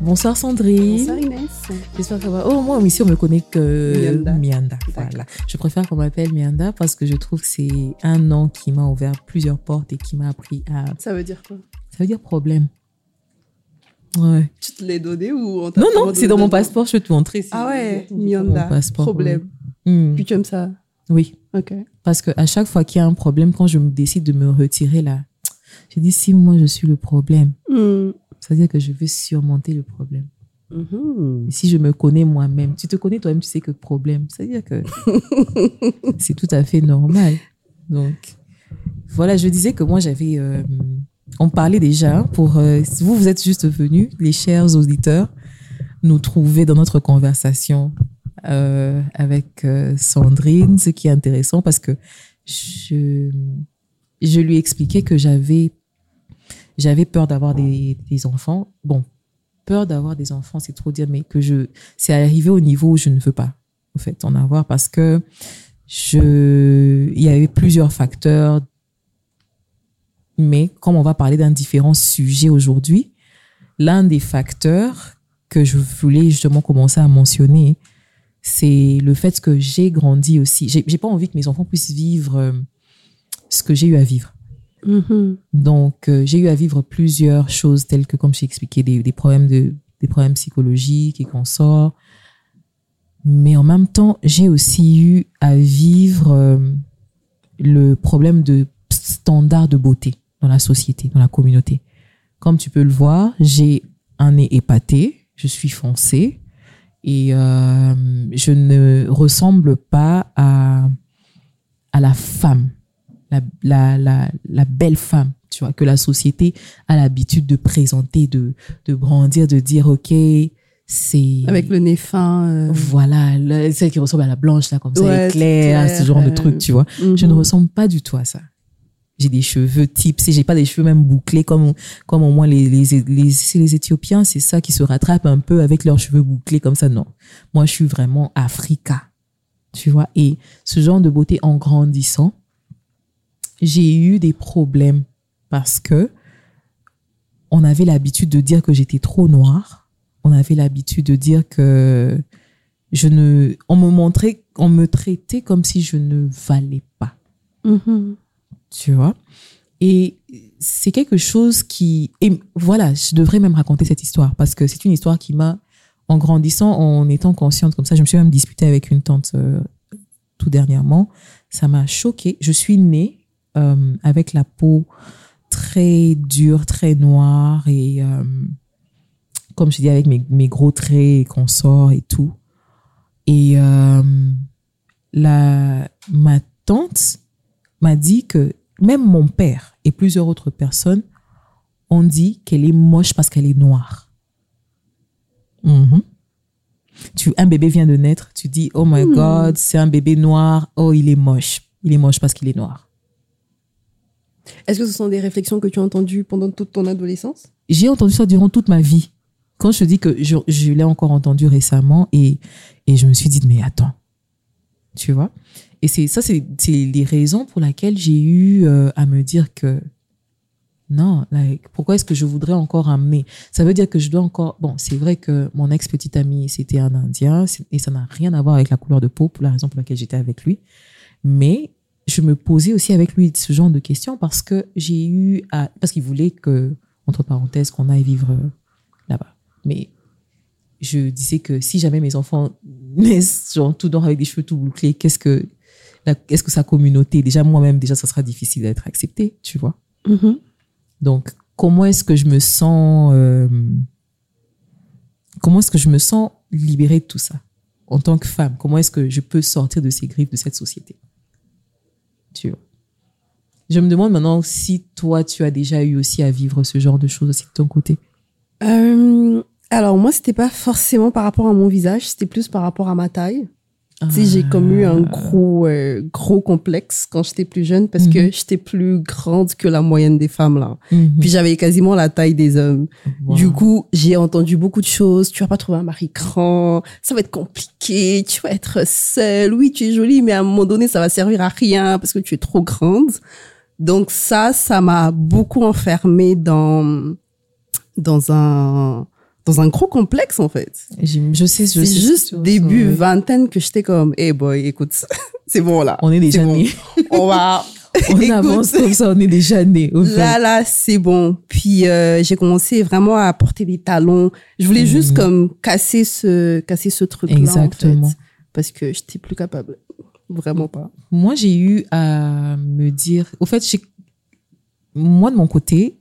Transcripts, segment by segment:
Bonsoir Sandrine. Bonsoir Inès. J'espère que va. Oh, moi ici on me connaît que Mianda. Mianda. Voilà. Je préfère qu'on m'appelle Mianda parce que je trouve que c'est un nom qui m'a ouvert plusieurs portes et qui m'a appris à. Ça veut dire quoi? Ça veut dire problème. Ouais. Tu te l'as donné ou on t'a Non, non, vraiment c'est dans mon passeport. Je vais te montrer. Ah ouais, Mianda. passeport, Problème. Hmm. Puis tu aimes ça? Oui. Ok. Parce que à chaque fois qu'il y a un problème, quand je me décide de me retirer là, je dis si moi je suis le problème, Hmm. Ça veut dire que je veux surmonter le problème. Mhm. Si je me connais moi-même, tu te connais toi-même, tu sais que problème, ça veut dire que c'est tout à fait normal. Donc, voilà, je disais que moi j'avais. euh, on parlait déjà hein, pour. euh, vous, vous êtes juste venus, les chers auditeurs, nous trouver dans notre conversation euh, avec Sandrine, ce qui est intéressant parce que je, je lui expliquais que j'avais j'avais peur d'avoir des, enfants. Bon, peur d'avoir des enfants, c'est trop dire, mais que je, c'est arrivé au niveau où je ne veux pas, en fait, en avoir parce que je, il y avait plusieurs facteurs. Mais comme on va parler d'un différent sujet aujourd'hui, l'un des facteurs que je voulais justement commencer à mentionner, c'est le fait que j'ai grandi aussi. J'ai pas envie que mes enfants puissent vivre euh, ce que j'ai eu à vivre. Mhm. Donc, euh, j'ai eu à vivre plusieurs choses telles que, comme j'ai expliqué, des, problèmes de, des problèmes psychologiques et qu'on sort. Mais en même temps, j'ai aussi eu à vivre euh, le problème de standard de beauté dans la société, dans la communauté. Comme tu peux le voir, j'ai un nez épaté, je suis foncé et euh, je ne ressemble pas à, à la femme la, la, la, la belle femme, tu vois, que la société a l'habitude de présenter, de, de brandir, de dire, OK, c'est... Avec le nez fin. euh, Voilà, le- celle qui ressemble à la blanche, là, comme ça, Ouais, éclair, c'est ce genre de clair, truc, tu vois. Je ne ressemble pas du tout à ça. J'ai des cheveux types, j'ai pas des cheveux même bouclés comme, comme au moins les, les, les, c'est les Éthiopiens, c'est ça qui se rattrape un peu avec leurs cheveux bouclés comme ça. Non. Moi, je suis vraiment Africa. Tu vois. Et ce genre de beauté en grandissant, j'ai eu des problèmes parce que on avait l'habitude de dire que j'étais trop noire. On avait l'habitude de dire que je ne, on me montrait, on me traitait comme si je ne valais pas Mhm. tu vois? Et c'est quelque chose qui... Et voilà, je devrais même raconter cette histoire parce que c'est une histoire qui m'a, en grandissant, en étant consciente comme ça, je me suis même disputée avec une tante euh, tout dernièrement. Ça m'a choquée. Je suis née euh, avec la peau très dure, très noire et euh, comme je dis, avec mes, mes gros traits et consorts et tout. Et euh, la, ma tante m'a dit que même mon père et plusieurs autres personnes ont dit qu'elle est moche parce qu'elle est noire. Mhm. Tu, un bébé vient de naître, tu dis, oh my God, c'est un bébé noir, oh, il est moche. Il est moche parce qu'il est noir. Est-ce que ce sont des réflexions que tu as entendues pendant toute ton adolescence? J'ai entendu ça durant toute ma vie. Quand je dis que je, l'ai encore entendu récemment et, et je me suis dit, mais attends, tu vois? Et c'est ça, c'est les raisons pour lesquelles j'ai eu euh, à me dire que non, pourquoi est-ce que je voudrais encore amener Ça veut dire que je dois encore... Bon, c'est vrai que mon ex-petit ami, c'était un Indien et ça n'a rien à voir avec la couleur de peau pour la raison pour laquelle j'étais avec lui. Mais je me posais aussi avec lui ce genre de questions parce que j'ai eu à... Parce qu'il voulait que, entre parenthèses, qu'on aille vivre euh, là-bas. Mais je disais que si jamais mes enfants naissent genre tout noirs avec des cheveux tout bouclés, qu'est-ce que... Est-ce que sa communauté, déjà moi-même, déjà, ça sera difficile d'être accepté, tu vois Mhm. donc, comment est-ce que je me sens, euh, comment est-ce que je me sens libérée de tout ça en tant que femme? Comment est-ce que je peux sortir de ces griffes de cette société? Je me demande maintenant si toi, tu as déjà eu aussi à vivre ce genre de choses aussi de ton côté. Euh, alors moi, c'était pas forcément par rapport à mon visage, c'était plus par rapport à ma taille. Sais, j'ai comme eu un gros, euh, gros complexe quand j'étais plus jeune parce Mhm. que j'étais plus grande que la moyenne des femmes là. Mhm. Puis j'avais quasiment la taille des hommes. Wow. Du coup, j'ai entendu beaucoup de choses. Tu vas pas trouver un mari grand. Ça va être compliqué. Tu vas être seule. Oui, tu es jolie, mais à un moment donné, ça va servir à rien parce que tu es trop grande. Donc ça, ça m'a beaucoup enfermée dans, dans un, dans un gros complexe, en fait. Je sais, je C'est sais. juste début vingtaine que j'étais comme, hey boy, écoute, c'est bon là. On est déjà bon. nés. On va. On Écoute, avance comme ça, on est déjà nés. au fait. Là, là, c'est bon. Puis euh, j'ai commencé vraiment à porter des talons. Je voulais juste Mhm. comme casser ce, casser ce truc-là. Exactement. En fait, parce que j'étais plus capable. Vraiment pas. Moi, j'ai eu à me dire. Au fait, moi, de mon côté,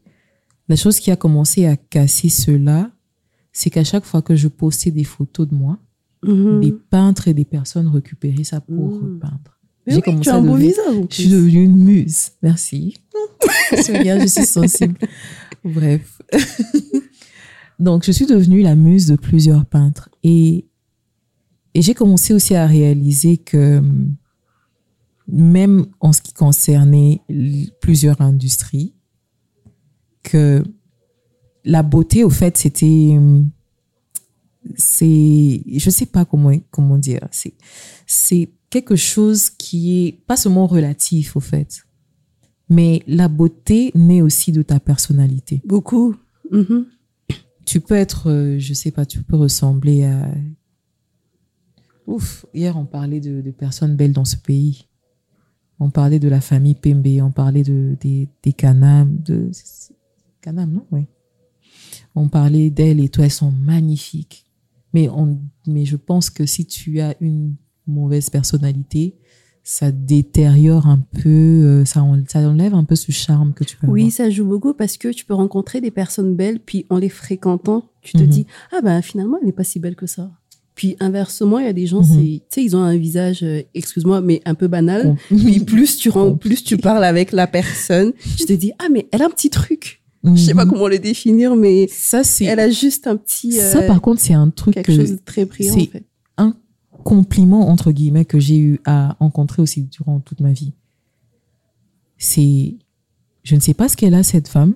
la chose qui a commencé à casser cela, c'est qu'à chaque fois que je postais des photos de moi, Mhm. des peintres et des personnes récupéraient ça pour Mhm. repeindre. Mais j'ai oui, commencé tu as un beau visage. Je suis devenue une muse. Merci. Tu regardes, je suis sensible. Bref. Donc, je suis devenue la muse de plusieurs peintres. Et, et j'ai commencé aussi à réaliser que hum, même en ce qui concernait plusieurs industries, que la beauté, au fait, c'était... hum, C'est... Je sais pas comment, comment dire. C'est, c'est quelque chose qui est pas seulement relatif, au fait. Mais la beauté naît aussi de ta personnalité Beaucoup. Mhm. tu peux être, euh, je sais pas, tu peux ressembler à. Ouf, hier on parlait de, de personnes belles dans ce pays. On parlait de la famille Pembe, on parlait de, des, des Kanam, de. Kanam, non? Oui. On parlait d'elles et toi, elles sont magnifiques. Mais, on, mais je pense que si tu as une mauvaise personnalité, ça détériore un peu, euh, ça, en- ça enlève un peu ce charme que tu peux Oui, avoir. ça joue beaucoup parce que tu peux rencontrer des personnes belles, puis en les fréquentant, tu te Mhm. dis ah ben finalement elle n'est pas si belle que ça. Puis inversement, il y a des gens, Mhm. c'est, tu sais, ils ont un visage, euh, excuse-moi, mais un peu banal. Com- Puis plus tu rends, plus tu parles avec la personne, tu te dis ah mais elle a un petit truc. Je sais pas Mhm. comment le définir, mais Ça, c'est. elle a juste un petit euh, Ça, par contre, c'est un truc quelque que, chose de très brillant. c'est- En fait. un compliment, entre guillemets, que j'ai eu à rencontrer aussi durant toute ma vie. C'est, je ne sais pas ce qu'elle a, cette femme.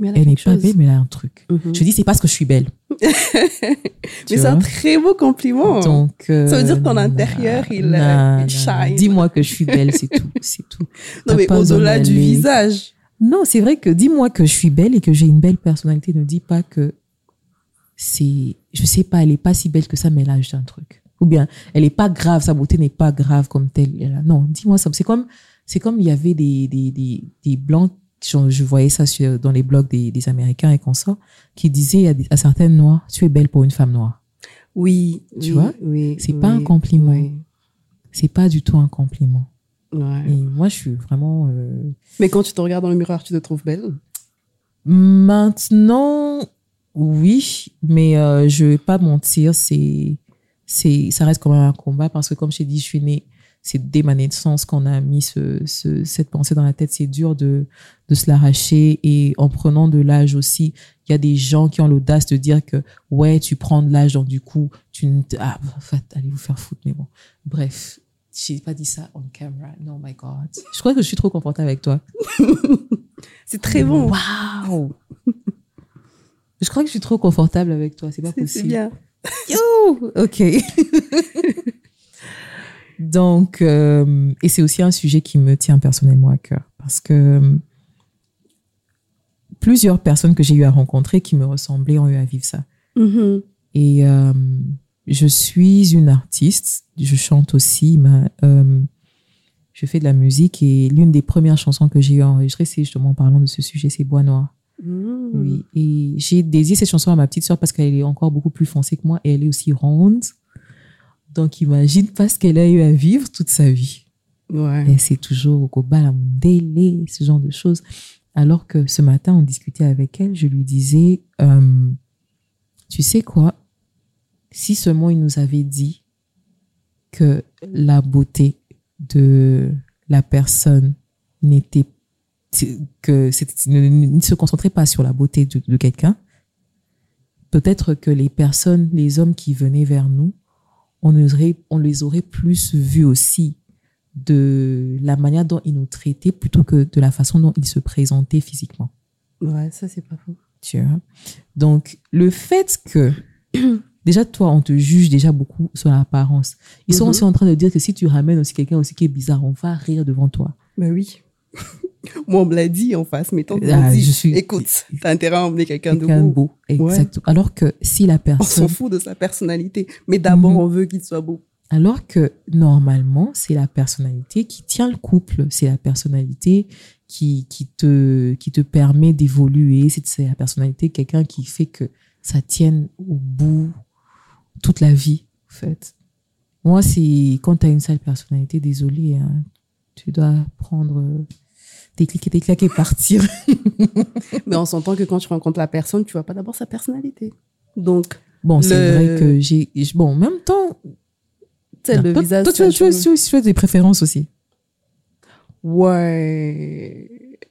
Mais elle n'est pas chose. belle, mais elle a un truc. Mhm. Je dis, c'est parce que je suis belle. Mais c'est un très beau compliment. Donc, euh, Ça veut dire que ton na- intérieur, il, euh, na- il na- shine. Dis-moi que je suis belle, c'est tout. C'est tout. non mais au-delà du visage. Non, c'est vrai que dis-moi que je suis belle et que j'ai une belle personnalité. Ne dis pas que c'est, je sais pas, elle est pas si belle que ça, mais a juste un truc. Ou bien, elle est pas grave, sa beauté n'est pas grave comme telle. Non, dis-moi ça. C'est comme, c'est comme il y avait des, des, des, des blancs, je, je voyais ça sur, dans les blogs des, des Américains et consorts, qui disaient à, certaines noires, tu es belle pour une femme noire. Oui, Tu oui, vois? oui, C'est oui, pas un compliment. oui, C'est pas du tout un compliment. Ouais. Et moi, je suis vraiment, euh, Mais quand tu te regardes dans le miroir, tu te trouves belle? Maintenant, oui, mais euh, je vais pas mentir, c'est, c'est, ça reste quand même un combat parce que comme je t'ai dit, je suis née, c'est dès ma naissance qu'on a mis ce, ce- cette pensée dans la tête. C'est dur de, de se l'arracher et en prenant de l'âge aussi, il y a des gens qui ont l'audace de dire que ouais, tu prends de l'âge, donc du coup, tu ne, te- ah, en fait, allez vous faire foutre, mais bon, bref. J'ai pas dit ça on camera. No, my God. Je crois que je suis trop confortable avec toi. C'est très bon. Waouh Je crois que je suis trop confortable avec toi, c'est pas C'est- C'est possible. bien. Yo Ok. Donc, euh, et c'est aussi un sujet qui me tient personnellement à cœur parce que euh, plusieurs personnes que j'ai eu à rencontrer qui me ressemblaient ont eu à vivre ça. Mhm. Et euh, je suis une artiste, je chante aussi, euh, je fais de la musique et l'une des premières chansons que j'ai eu à enregistrer, c'est justement en parlant de ce sujet, c'est Bois Noir. Mhm. Oui, et j'ai dédié cette chanson à ma petite soeur parce qu'elle est encore beaucoup plus foncée que moi et elle est aussi ronde. Donc imagine pas ce qu'elle a eu à vivre toute sa vie. Ouais. Et c'est toujours au Koba, la délai, ce genre de choses. Alors que ce matin, on discutait avec elle, je lui disais, euh, tu sais quoi, si seulement il nous avait dit que la beauté de la personne n'était que ne, ne- ne se concentrait pas sur la beauté de, de quelqu'un, peut-être que les personnes, les hommes qui venaient vers nous, on, aurait, on les aurait plus vus aussi de la manière dont ils nous traitaient plutôt que de la façon dont ils se présentaient physiquement. Ouais, ça, c'est pas faux. Tu vois? Donc, le fait que, déjà, toi, on te juge déjà beaucoup sur l'apparence. Ils sont Mhm. aussi en train de dire que si tu ramènes aussi quelqu'un aussi qui est bizarre, on va rire devant toi. Bah oui. Moi, on me l'a dit en face, mais tant qu'on Ah, dit, je suis- écoute, t'as intérêt à emmener quelqu'un de beau. beau. Exactement. Alors que si la On personne s'en fout de sa personnalité, mais d'abord, Mhm. on veut qu'il soit beau. Alors que normalement, c'est la personnalité qui tient le couple, c'est la personnalité qui, qui, te, qui te permet d'évoluer, c'est la personnalité quelqu'un qui fait que ça tienne au bout toute la vie, en fait. Moi, c'est quand tu as une sale personnalité, désolé, hein, tu dois prendre euh, tes clics et tes claques et partir. Mais on s'entend que quand tu rencontres la personne, tu vois pas d'abord sa personnalité. Donc, Bon, c'est vrai que j'ai. Bon, en même temps. le toi, visage. toi, tu, as, ça tu, as, change. tu as- tu as des préférences aussi. Ouais.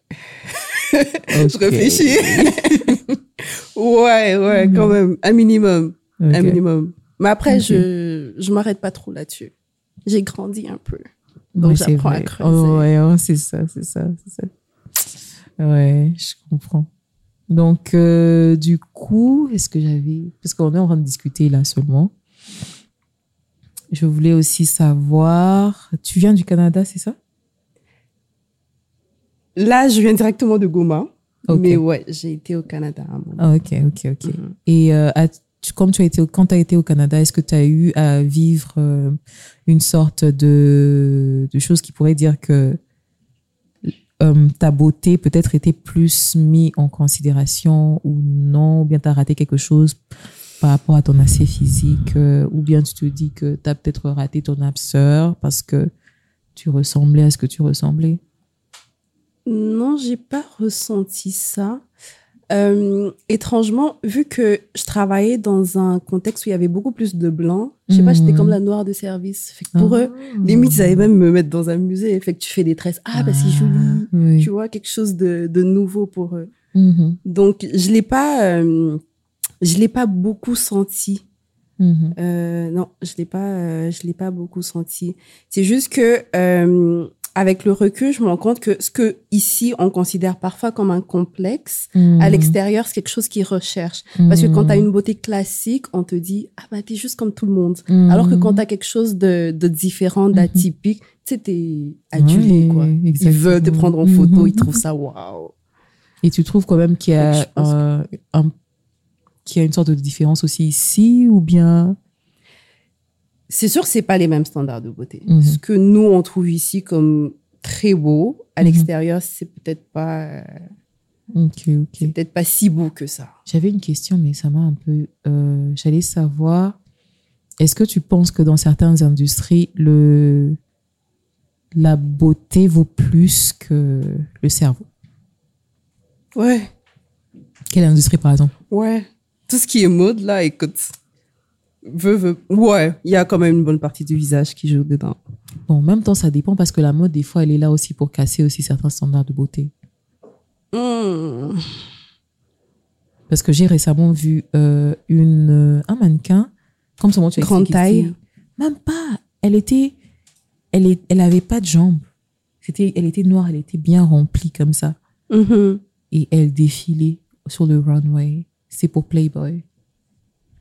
Je réfléchis. ouais, ouais, quand même. Un minimum. Un minimum. Mais après, je, je m'arrête pas trop là-dessus. J'ai grandi un peu. Donc, j'apprends à creuser. Oh, ouais, ouais, c'est ça, c'est ça, c'est ça. Ouais, je comprends. Donc, euh, du coup, est-ce que j'avais... Parce qu'on est en train de discuter là seulement. Je voulais aussi savoir... Tu viens du Canada, c'est ça? Là, je viens directement de Goma. Ok. Mais ouais, j'ai été au Canada à un moment. Ah, ok, ok, ok. Mhm. Et euh, comme tu as été, quand tu as été au Canada, est-ce que tu as eu à vivre euh, une sorte de, de chose qui pourrait dire que euh, ta beauté peut-être était plus mise en considération ou non, ou bien tu as raté quelque chose par rapport à ton aspect physique, euh, ou bien tu te dis que tu as peut-être raté ton âme parce que tu ressemblais à ce que tu ressemblais? Non, j'ai pas ressenti ça. Euh, étrangement, vu que je travaillais dans un contexte où il y avait beaucoup plus de blancs, je sais pas, j'étais comme la noire de service. Fait que pour Ah. eux, limite, ils allaient même me mettre dans un musée. Fait que tu fais des tresses. Ah, bah c'est joli. oui. Tu vois, quelque chose de, de nouveau pour eux. Mhm, Donc, je l'ai pas, euh, je l'ai pas beaucoup senti. mhm. Euh, non, je l'ai pas, je l'ai pas beaucoup senti. C'est juste que avec le recul, je me rends compte que ce que ici on considère parfois comme un complexe, à Mhm. l'extérieur, c'est quelque chose qu'ils recherchent. Parce que quand tu as une beauté classique, on te dit ah bah t'es juste comme tout le monde. Mhm. Alors que quand tu as quelque chose de, de différent, d'atypique, tu sais t'es adulé Ouais, quoi. Ils veulent te prendre en photo, ils trouvent ça waouh. Et tu trouves quand même qu'il y Donc, a, je pense un- qu'il y a une sorte de différence aussi ici ou bien C'est sûr, c'est pas les mêmes standards de beauté. Mhm. Ce que nous on trouve ici comme très beau, à Mhm. l'extérieur, c'est peut-être pas, Ok, c'est ok. peut-être pas si beau que ça. J'avais une question, mais ça m'a un peu. euh, J'allais savoir. Est-ce que tu penses que dans certaines industries, le la beauté vaut plus que le cerveau? Ouais, Quelle industrie, par exemple? Ouais. Tout ce qui est mode là, écoute, veux, veux. Ouais, il y a quand même une bonne partie du visage qui joue dedans. Bon, en même temps, ça dépend parce que la mode, des fois, elle est là aussi pour casser aussi certains standards de beauté. Hmm. Parce que j'ai récemment vu euh, une, euh, un mannequin, comme ce moment tu as Grande taille. Même pas. Elle était, elle, est, elle avait pas de jambes. C'était, elle était noire, elle était bien remplie comme ça. Mhm. Et elle défilait sur le runway. C'est pour Playboy.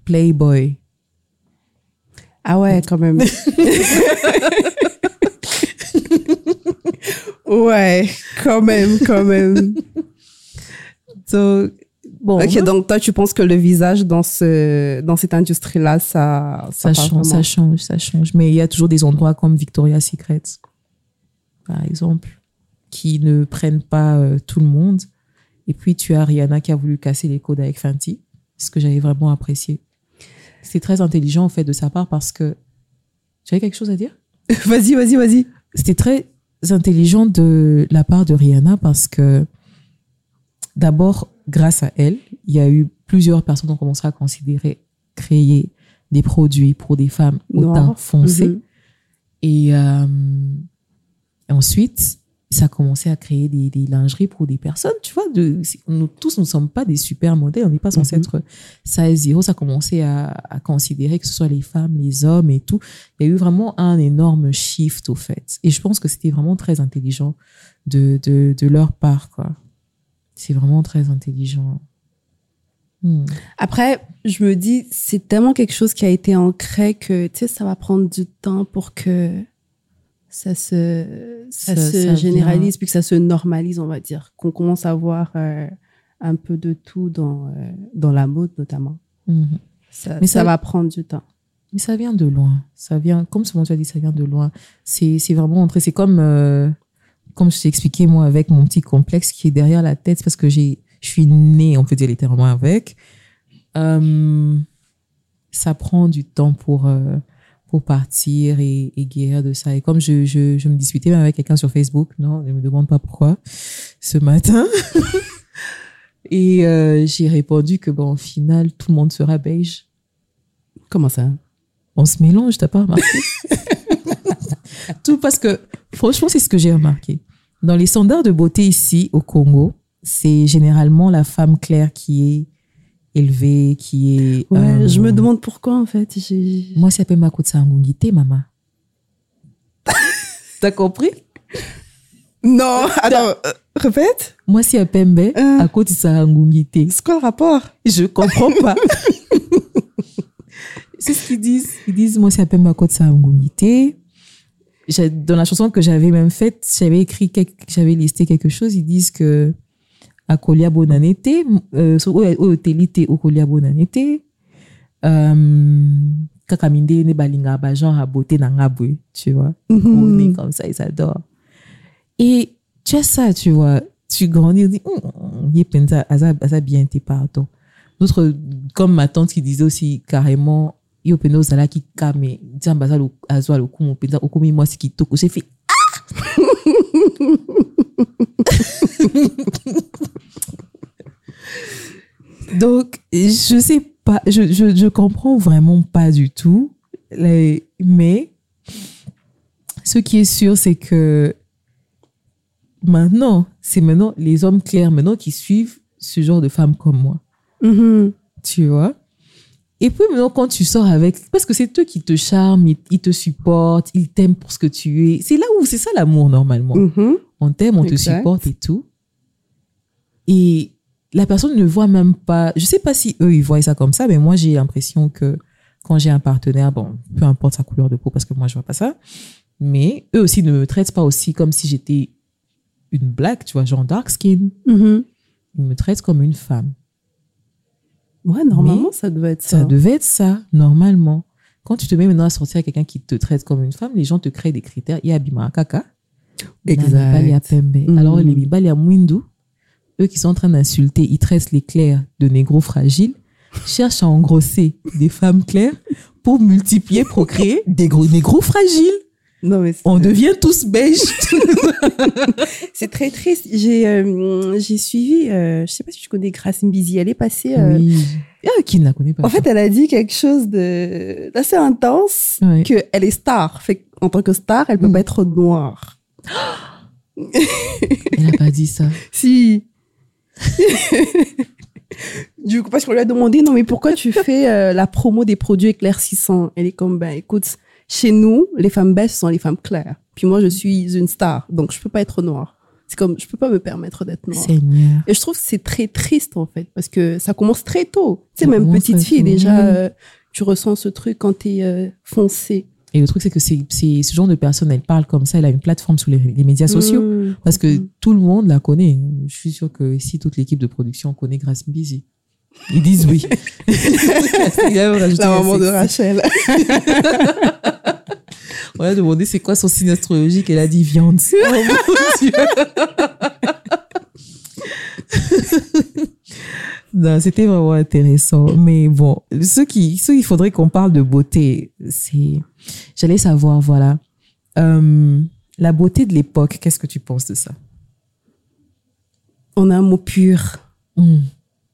Playboy. Ah ouais, quand même. ouais, quand même, quand même. Donc, bon, Ok, donc toi, tu penses que le visage dans, ce, dans cette industrie-là, ça, ça, change, ça change, ça change. Mais il y a toujours des endroits comme Victoria's Secret, par exemple, qui ne prennent pas euh, tout le monde. Et puis, tu as Rihanna qui a voulu casser les codes avec Fenty, ce que j'avais vraiment apprécié. C'est très intelligent, en fait, de sa part parce que... Tu avais quelque chose à dire? Vas-y, vas-y, vas-y. C'était très intelligent de la part de Rihanna parce que, d'abord, grâce à elle, il y a eu plusieurs personnes qui ont commencé à considérer créer des produits pour des femmes au teint foncé. Mhm. Et euh, ensuite, ça a commencé à créer des, des lingeries pour des personnes, tu vois. De, nous tous, nous ne sommes pas des super modèles, on n'est pas censé Mhm. être size zero. Ça a commencé à, à considérer que ce soit les femmes, les hommes et tout. Il y a eu vraiment un énorme shift, au fait. Et je pense que c'était vraiment très intelligent de, de, de leur part, quoi. C'est vraiment très intelligent. Hmm. Après, je me dis, c'est tellement quelque chose qui a été ancré que, tu sais, ça va prendre du temps pour que ça se, ça, Ça- se ça généralise, vient- puis que ça se normalise, on va dire. Qu'on commence à voir euh, un peu de tout dans, euh, dans la mode, notamment. Mhm. Ça, Mais ça va prendre du temps. Mais ça vient de loin. Ça vient, comme souvent tu as dit, ça vient de loin. C'est vraiment entré. C'est comme, euh, comme je t'ai expliqué, moi, avec mon petit complexe qui est derrière la tête, parce que je suis née, on peut dire littéralement avec. Ça prend du temps pour, pour partir et, et guérir de ça. Et comme je, je, je me disputais même avec quelqu'un sur Facebook, non, ne me demande pas pourquoi, ce matin. et euh, j'ai répondu que, bon, au final, tout le monde sera beige Comment ça? On se mélange, t'as pas remarqué? Tout parce que, franchement, c'est ce que j'ai remarqué. Dans les standards de beauté ici au Congo, c'est généralement la femme claire qui est élevée, qui est. Ouais, euh, je me demande pourquoi, en fait. Moi, c'est appelle Makotsa Ngungite, maman. T'as compris? Non, attends, euh, répète. Moi, c'est Pembe, Euh. à côté de sa Ngungite. C'est quoi le rapport? Je comprends pas. c'est ce qu'ils disent. Ils disent, moi, c'est appelle Makotsa Ngungite. J'ai- Dans la chanson que j'avais même faite, j'avais écrit, j'avais listé quelque chose. Ils disent que Akolia Bonanete, euh, so- oyo- oyo telite Okolia Bonanete, euh, kaka minde ne balinga ba genre à beauté na nga boye, tu vois. On est comme ça, ils adorent. Et tu as ça, tu vois. Tu grandis, dis, Hum, il est ça, ça bien été pardon. D'autres, comme ma tante qui disait aussi carrément, yo kame, azwa okomi kitoko. J'ai fait, ah! Donc, je sais pas, je, je, je comprends vraiment pas du tout. Les- mais, ce qui est sûr, c'est que maintenant, c'est maintenant les hommes clairs maintenant qui suivent ce genre de femmes comme moi. Mhm. Tu vois? Et puis maintenant, quand tu sors avec... Parce que c'est eux qui te charment, ils, ils te supportent, ils t'aiment pour ce que tu es. C'est là où c'est ça l'amour normalement. Mhm. On t'aime, on te supporte et tout. Et la personne ne voit même pas... Je sais pas si eux, ils voient ça comme ça, mais moi, j'ai l'impression que quand j'ai un partenaire, bon, peu importe sa couleur de peau, parce que moi, je vois pas ça, mais eux aussi ne me traitent pas aussi comme si j'étais une black, tu vois, genre dark skin. Mhm. Ils me traitent comme une femme. Ouais, normalement, Mais ça devait être ça. Ça devait être ça, normalement. Quand tu te mets maintenant à sortir avec quelqu'un qui te traite comme une femme, les gens te créent des critères. Il y a Bima Kaka. Exact. Il y a Pembe. Alors, les Bimba, il y a Mwindu. Eux qui sont en train d'insulter, ils traitent les clairs de négros fragiles, cherchent à engrosser des femmes claires pour multiplier, procréer des gros négros fragiles. Non, mais On devient tous beiges. c'est très triste. J'ai euh, j'ai suivi, euh, je sais pas si tu connais Grace Mbizi, elle est passée. euh, Oui. Ah, qui ne la connaît pas En fait, elle a dit quelque chose de d'assez intense, Ouais. qu'elle est star. Fait en tant que star, elle peut Mm. pas être noire. elle n'a pas dit ça. Si. du coup, parce qu'on lui a demandé, non, mais pourquoi tu fais euh, la promo des produits éclaircissants? Elle est comme, ben écoute, chez nous, les femmes belles ce sont les femmes claires. Puis moi, je suis une star, donc je peux pas être noire. C'est comme, je peux pas me permettre d'être noire. Seigneur. Et je trouve que c'est très triste, en fait, parce que ça commence très tôt. Tu sais, même petite fille, déjà, euh, tu ressens ce truc quand t'es euh, foncé. Et le truc, c'est que c'est c'est ce genre de personne, elle parle comme ça, elle a une plateforme sur les, les médias sociaux. Mmh. Parce que Mhm. tout le monde la connaît. Je suis sûre que ici, toute l'équipe de production connaît Grace Busy. Ils disent oui. La maman de. Rachel. On a demandé c'est quoi son signe astrologique? Elle a dit viande. Oh mon Dieu. Non, c'était vraiment intéressant. Mais bon, ce qui, ce qu'il faudrait qu'on parle de beauté, c'est, j'allais savoir, voilà, Euh, la beauté de l'époque. Qu'est-ce que tu penses de ça? On a un mot pur. Hmm.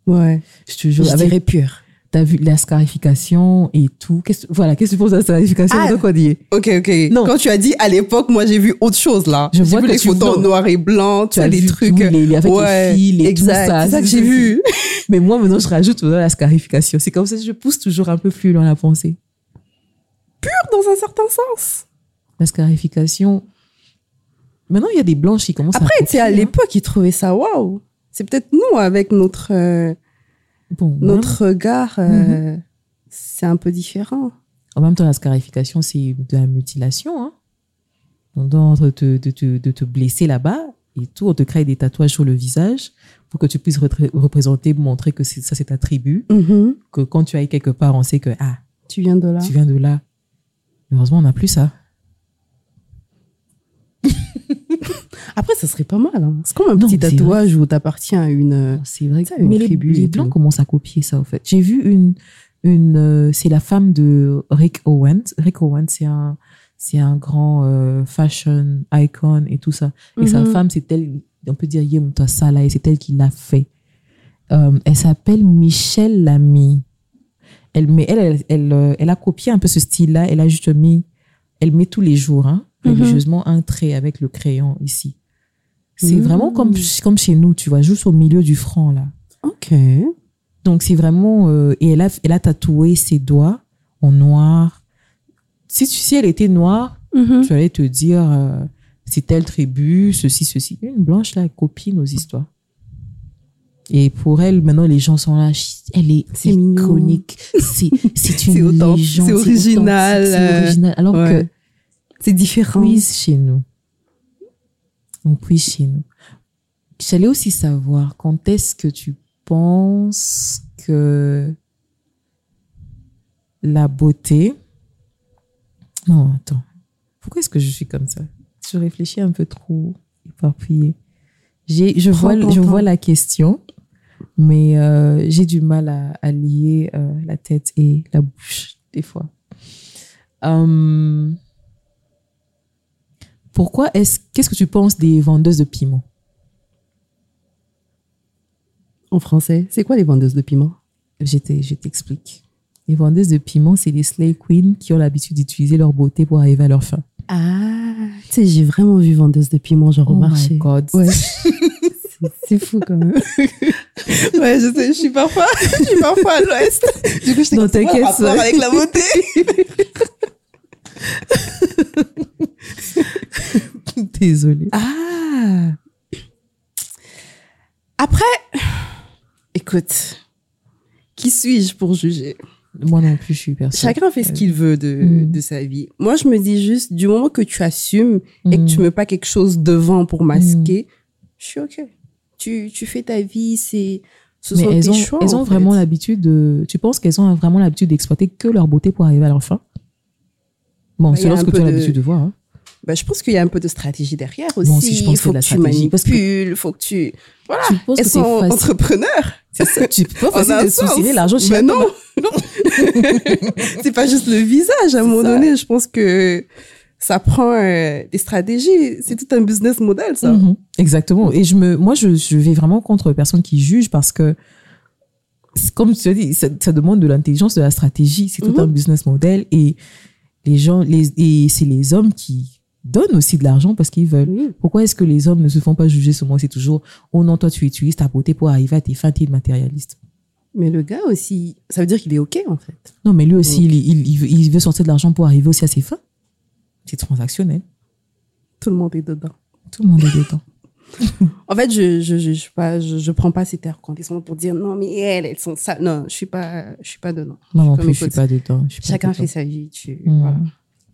Ouais. Je te jure, Je avec dirais pur. T'as vu la scarification et tout. Qu'est-ce, voilà, qu'est-ce que tu penses de la scarification? Ah. Ok, ok. Non. Quand tu as dit à l'époque, moi j'ai vu autre chose là. Je J'ai vois vu que les photos en noir et blanc, tu as vois, les trucs. tout, les- les- avec les ouais, fils et tout exact. ça. C'est ça que j'ai vu. Mais moi, maintenant, je rajoute la scarification. C'est comme ça que je pousse toujours un peu plus loin la pensée. Dans un certain sens. La scarification. Maintenant, il y a des blanches qui commencent Après, à. tu sais, à l'époque, ils trouvaient ça waouh. C'est peut-être nous avec notre, euh, Bon, notre regard, euh, c'est un peu différent. En même temps, la scarification, c'est de la mutilation. Hein. de te, de, te, de te blesser là-bas et tout. On te crée des tatouages sur le visage pour que tu puisses représenter, montrer que c'est- ça c'est ta tribu. Mhm. Que quand tu ailles quelque part, on sait que ah, Tu viens de là. tu viens de là. Heureusement, on n'a plus ça. Après, ça serait pas mal. hein. C'est comme un Non, petit tatouage où t'appartiens à une. euh, C'est vrai. Ça, une Mais les, tribu les et blancs commencent à copier ça, en fait. J'ai vu une, une, euh, c'est la femme de Rick Owens. Rick Owens, c'est un, c'est un grand euh, fashion icon et tout ça. Et sa Mhm. femme, c'est elle, on peut dire Yemuta Salah, et c'est elle qui l'a fait. Euh, elle s'appelle Michelle Lamy. Elle, mais elle, elle, elle, elle a copié un peu ce style-là. Elle a juste mis, elle met tous les jours, hein, Mhm. religieusement, un trait avec le crayon ici. C'est Mhm. vraiment comme, comme chez nous, tu vois, juste au milieu du front, là. Ok. Donc c'est vraiment euh, et elle a elle a tatoué ses doigts en noir. Si tu si elle était noire, Mhm. tu allais te dire euh, c'est telle tribu, ceci ceci. Une blanche là elle copie nos histoires. Et pour elle maintenant les gens sont là, elle est C'est mignon. iconique. C'est une légende, c'est original, c'est original. Alors ouais. que C'est différent. chez nous. On puise chez nous. J'allais aussi savoir quand est-ce que tu penses que la beauté. Non, attends. Pourquoi est-ce que je suis comme ça? Je réfléchis un peu trop éparpillé. J'ai, je, vois, je vois la question, mais euh, j'ai du mal à, à lier euh, la tête et la bouche, des fois. Hum, pourquoi est-ce qu'est-ce que tu penses des vendeuses de piment? En français, c'est quoi les vendeuses de piment? Je t'explique les vendeuses de piment c'est les slay queens qui ont l'habitude d'utiliser leur beauté pour arriver à leur fin Ah, tu sais, j'ai vraiment vu vendeuse de piment genre au oh marché. my god Ouais. C'est- fou quand même. ouais, je sais, je suis parfois, je suis parfois à l'ouest. Du coup, je Non, t'inquiète, avec la beauté. désolée Ah. Après, écoute, qui suis-je pour juger? Moi non plus je suis personne Chacun fait ce qu'il veut de, Mm. de sa vie. Moi, je me dis juste, du moment que tu assumes et que Mm. tu mets pas quelque chose devant pour masquer, je suis OK. Tu, tu fais ta vie, c'est, ce mais sont elles tes ont, choix. elles ont fait. vraiment l'habitude de tu penses qu'elles ont vraiment l'habitude d'exploiter que leur beauté pour arriver à leur fin? Bon Bah, ce que tu as de- l'habitude de voir hein. Bah, je pense qu'il y a un peu de stratégie derrière aussi. Moi aussi, je pense il faut que, la tu stratégie, parce que- manipules, il faut que tu... Voilà, tu penses elles que sont facile entrepreneurs. c'est ça tu peux facile de soutirer l'argent chez Mais un non, c'est pas juste le visage. À un moment ça. donné, je pense que ça prend euh, des stratégies. C'est tout un business model, ça. Mhm. Exactement. Et je me, moi, je, je vais vraiment contre les personnes qui jugent parce que, comme tu as dit, ça, ça demande de l'intelligence, de la stratégie. C'est tout Mhm. un business model et les gens, les, et c'est les hommes qui donnent aussi de l'argent parce qu'ils veulent. Oui. Pourquoi est-ce que les hommes ne se font pas juger moi? C'est toujours, oh non, toi, tu utilises ta beauté pour arriver à tes fins, t'es matérialiste. Mais le gars aussi, ça veut dire qu'il est OK, en fait. Non, mais lui aussi, Donc- il, il, il veut, sortir de l'argent pour arriver aussi à ses fins. C'est transactionnel. Tout le monde est dedans. Tout le monde est dedans. En fait, je je, je, je, pas, je, je prends pas ces terres condescendants pour dire non, mais elles, elles sont ça. Non, je suis pas, je suis pas dedans. Non Comme plus, je suis écoute, pas dedans. Je suis pas Chacun dedans. fait sa vie. Tu, Mm. voilà.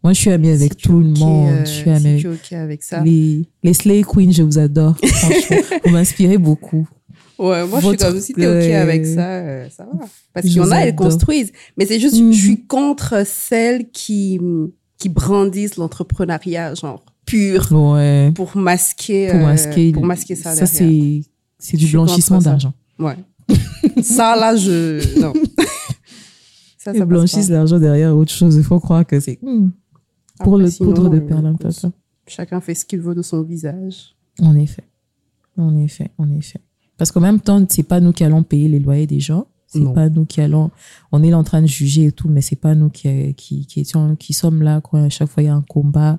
Moi, je suis amie avec Si tout le monde. euh, je suis amie si avec tu es OK avec ça. les, les Slay Queens, je vous adore. Franchement, vous m'inspirez beaucoup. Ouais, moi, je suis comme si t'es OK avec ça, euh, ça va. Parce qu'il y en a, elles construisent. Mais c'est juste, Mhm. je suis contre celles qui, qui brandissent l'entrepreneuriat, genre, pur, Ouais. pour masquer, Pour euh, masquer. pour masquer ça, Ça, c'est, c'est du blanchissement d'argent. Ouais. ça, là, je, non. ça, Ils ça passe blanchissent l'argent derrière autre chose. Il faut croire que c'est hmm, pour Après, le sinon, poudre de euh, perlimpinpin. Chacun fait ce qu'il veut de son visage. En effet. En effet. En effet. Parce qu'en même temps, c'est pas nous qui allons payer les loyers des gens. C'est Non. pas nous qui allons. On est là en train de juger et tout, mais c'est pas nous qui, qui, qui, étions- qui sommes là quand à chaque fois il y a un combat.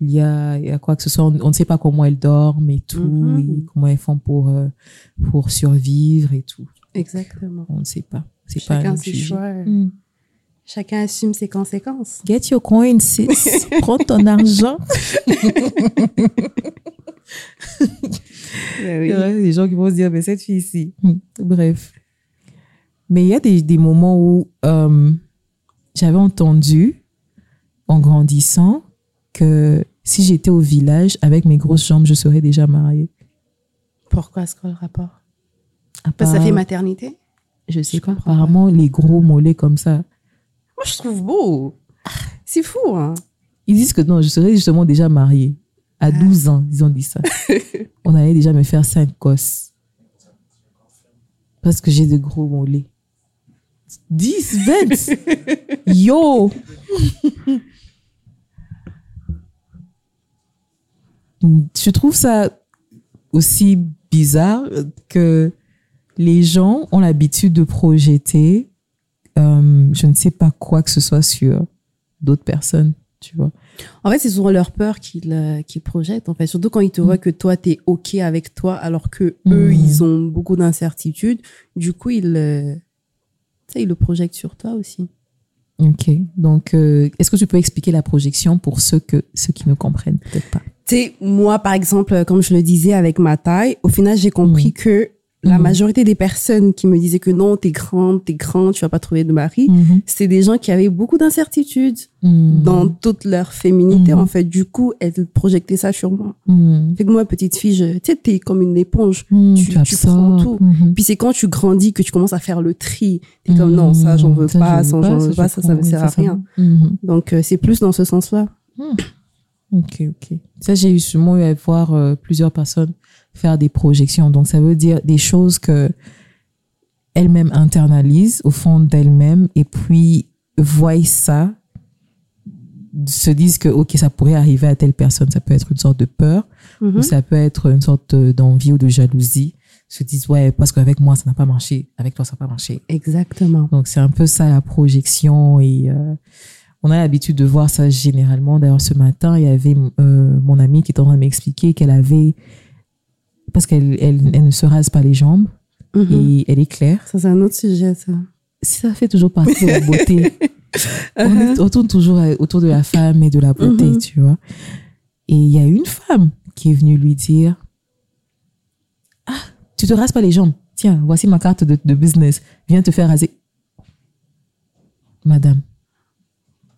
Il y a, il y a quoi que ce soit. On, on ne sait pas comment elles dorment et tout, Mhm. et comment elles font pour, euh, pour survivre et tout. Exactement. On ne sait pas. C'est pas Chacun ses juger. choix. euh, Hmm. Chacun assume ses conséquences. Get your coin, sis. Prends ton argent. Ben Il y a des gens qui vont se dire, mais cette fille-ci. Hmm. Bref. Mais il y a des, des moments où euh, j'avais entendu, en grandissant, que si j'étais au village avec mes grosses jambes, je serais déjà mariée. Pourquoi est-ce que le rapport? Parce que ça fait maternité? Je sais Je pas. Apparemment, les gros mollets comme ça. Moi, je trouve beau. C'est fou, hein Ils disent que non, je serais justement déjà mariée. À 12 ans, ils ont dit ça. On allait déjà me faire cinq gosses. Parce que j'ai de gros mollets. 10, 20. Yo! Je trouve ça aussi bizarre que les gens ont l'habitude de projeter euh, je ne sais pas quoi que ce soit sur d'autres personnes, tu vois. En fait, c'est souvent leur peur qu'ils qu'ils projettent, en fait. Surtout quand ils te voient que toi, t'es OK avec toi, alors que eux, Mhm. ils ont beaucoup d'incertitudes. Du coup, ils, euh, tu ils le projettent sur toi aussi. Ok. Donc, euh, est-ce que tu peux expliquer la projection pour ceux, que, ceux qui ne comprennent peut-être pas? Tu sais, moi, par exemple, comme je le disais avec ma taille, au final, j'ai compris Mhm. que la Mhm. majorité des personnes qui me disaient que non, t'es grande, t'es grande, tu vas pas trouver de mari, c'était des gens qui avaient beaucoup d'incertitudes Mhm. dans toute leur féminité, Mhm. en fait. Du coup, elles projetaient ça sur moi. Mhm. Fait que moi, petite fille, je, tu sais, t'es comme une éponge. Mhm. tu- tu prends tout. Mhm. Puis c'est quand tu grandis que tu commences à faire le tri. T'es comme non, ça, j'en veux Ça, pas, ça, j'en veux pas, ça, ça me sert à rien. Mhm. Donc, euh, c'est plus dans ce sens-là. Ok, ok. Ça, j'ai eu sûrement eu à voir euh, plusieurs personnes faire des projections. Donc, ça veut dire des choses que elles-mêmes internalisent au fond d'elles-mêmes et puis voient ça, se disent que, ok, ça pourrait arriver à telle personne. Ça peut être une sorte de peur Mhm. ou ça peut être une sorte de- d'envie ou de jalousie. Se disent, ouais, parce qu'avec moi, ça n'a pas marché. Avec toi, ça n'a pas marché. Exactement. Donc, c'est un peu ça la projection. Et euh, on a l'habitude de voir ça généralement. D'ailleurs, ce matin, il y avait euh, mon amie qui était en train de m'expliquer qu'elle avait. Parce qu'elle elle, elle ne se rase pas les jambes Mhm. et elle est claire. Ça, c'est un autre sujet, ça. Ça fait toujours partie de la beauté. on, est- on tourne toujours euh, autour de la femme et de la beauté, Mhm. tu vois. Et il y a une femme qui est venue lui dire Ah, tu te rases pas les jambes. Tiens, voici ma carte de, de business. Viens te faire raser. Madame,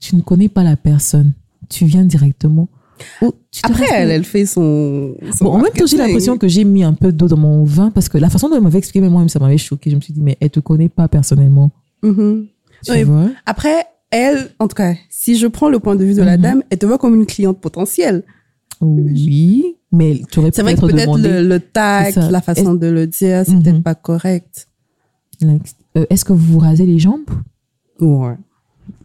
tu ne connais pas la personne. Tu viens directement. Après, elle, elle fait son. son Bon, en même temps, j'ai l'impression que j'ai mis un peu d'eau dans mon vin parce que la façon dont elle m'avait expliqué, même moi, ça m'avait choqué. Je me suis dit, mais elle te connaît pas personnellement. Mhm. Tu Oui. vois? Après, elle, en tout cas, si je prends le point de vue de la Mhm. dame, elle te voit comme une cliente potentielle. Oui, mais tu aurais C'est vrai que peut-être peut-être le, le la façon de le dire, c'est Mhm. peut-être pas correct. Euh, Est-ce que vous vous rasez les jambes? Ouais.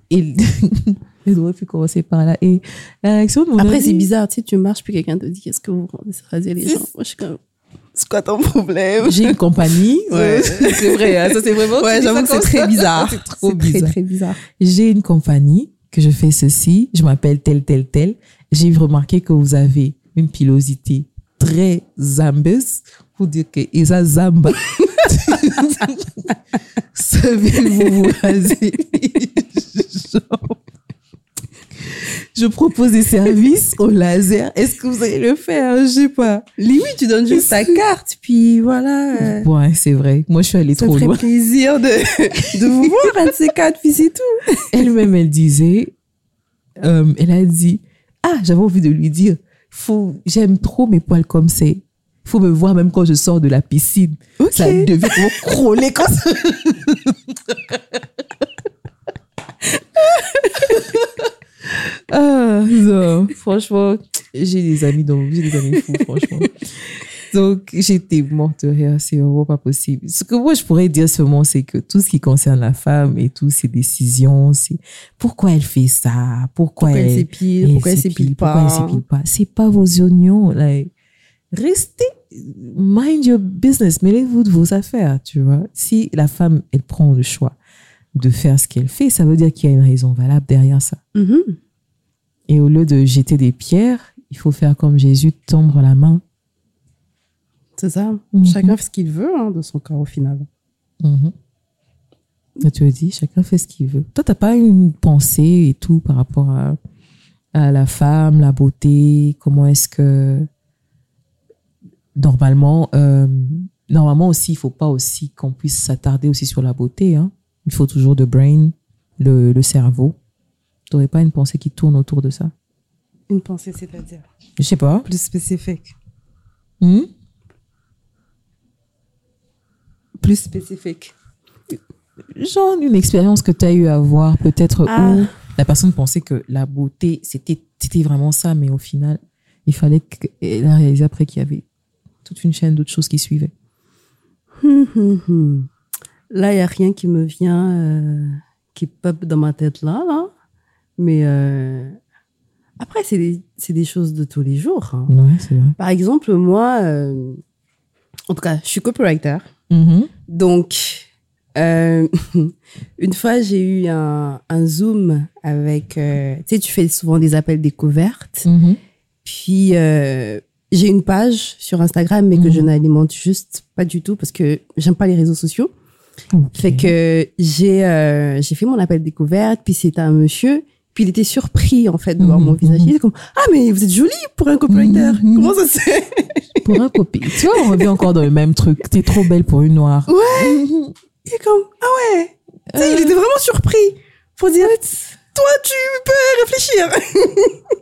Et elle aurait pu commencer par là. Et la réaction de mon Après, ami- c'est bizarre, tu sais, tu marches, puis quelqu'un te dit, est-ce que vous rendez raser les gens Moi, je suis comme, c'est quoi ton problème? J'ai une compagnie. Ouais. c'est vrai, hein, ça c'est vraiment. Ouais, j'avoue que c'est très bizarre. C'est trop très, bizarre. très bizarre. J'ai une compagnie que je fais ceci. Je m'appelle tel, tel, tel. J'ai remarqué que vous avez une pilosité très zambeuse pour dire que Isa Zamba. Savez-vous vous raser? Les jambes Je propose des services au laser. Est-ce que vous allez le faire? Je sais pas. Limite, tu donnes juste ta carte, puis voilà. Ouais, c'est vrai. Moi, je suis allée Ça trop ferait loin. plaisir de, de vous voir, un de ces quatre, puis c'est tout. Elle-même, elle disait, euh, elle a dit, ah, j'avais envie de lui dire, faut, j'aime trop mes poils comme c'est. Faut me voir même quand je sors de la piscine. Ok. Ça devient vraiment crôler comme ça. ah, non, franchement, j'ai des amis donc j'ai des amis fous, franchement. Donc, j'étais morte de rire, c'est vraiment pas possible. Ce que moi, je pourrais dire seulement, c'est que tout ce qui concerne la femme et toutes ses décisions, c'est pourquoi elle fait ça, pourquoi, Pourquoi elle s'épile, pourquoi elle s'épile pourquoi elle pas. s'épile pas. C'est pas vos oignons, like, restez, mind your business, mêlez-vous de vos affaires, tu vois. Si la femme, elle prend le choix de faire ce qu'elle fait, ça veut dire qu'il y a une raison valable derrière ça. Mhm. Et au lieu de jeter des pierres, il faut faire comme Jésus, tendre la main. C'est ça. Mhm. Chacun fait ce qu'il veut hein, de son corps au final. Mhm. Tu as dit, chacun fait ce qu'il veut. Toi, t'as pas une pensée et tout par rapport à, à la femme, la beauté, comment est-ce que normalement, euh, normalement aussi, il faut pas aussi qu'on puisse s'attarder aussi sur la beauté. Hein. Il faut toujours de brain, le, le cerveau. T'aurais pas une pensée qui tourne autour de ça Une pensée, c'est-à-dire Je sais pas. plus spécifique. Hmm? Plus spécifique. Genre une expérience que tu as eu à voir, peut-être Ah. où la personne pensait que la beauté, c'était c'était vraiment ça, mais au final, il fallait qu'elle a réalisé après qu'il y avait toute une chaîne d'autres choses qui suivaient. Hum, hum, hum. Là, il n'y a rien qui me vient, euh, qui pop dans ma tête là. là. Mais euh, après, c'est des, des choses de tous les jours. hein. Ouais, c'est vrai. Par exemple, moi, euh, en tout cas, je suis copywriter. Mhm. Donc, euh, une fois, j'ai eu un, un Zoom avec... tu sais, tu fais souvent des appels découvertes. Mhm. Puis, j'ai une page sur Instagram, mais que je n'alimente juste pas du tout parce que j'aime pas les réseaux sociaux. Ok. Fait que j'ai euh, j'ai fait mon appel découverte, puis c'était un monsieur, puis il était surpris en fait de voir Mhm, mon visage. mhm. Il était comme ah mais vous êtes jolie pour un copywriter. Mhm, mhm. Comment ça se fait Pour un copie. Tu vois, on revient encore dans le même truc. T'es trop belle pour une noire. Ouais. Mhm. Il est comme ah ouais. Sais, il Euh. était vraiment surpris pour dire toi tu peux réfléchir.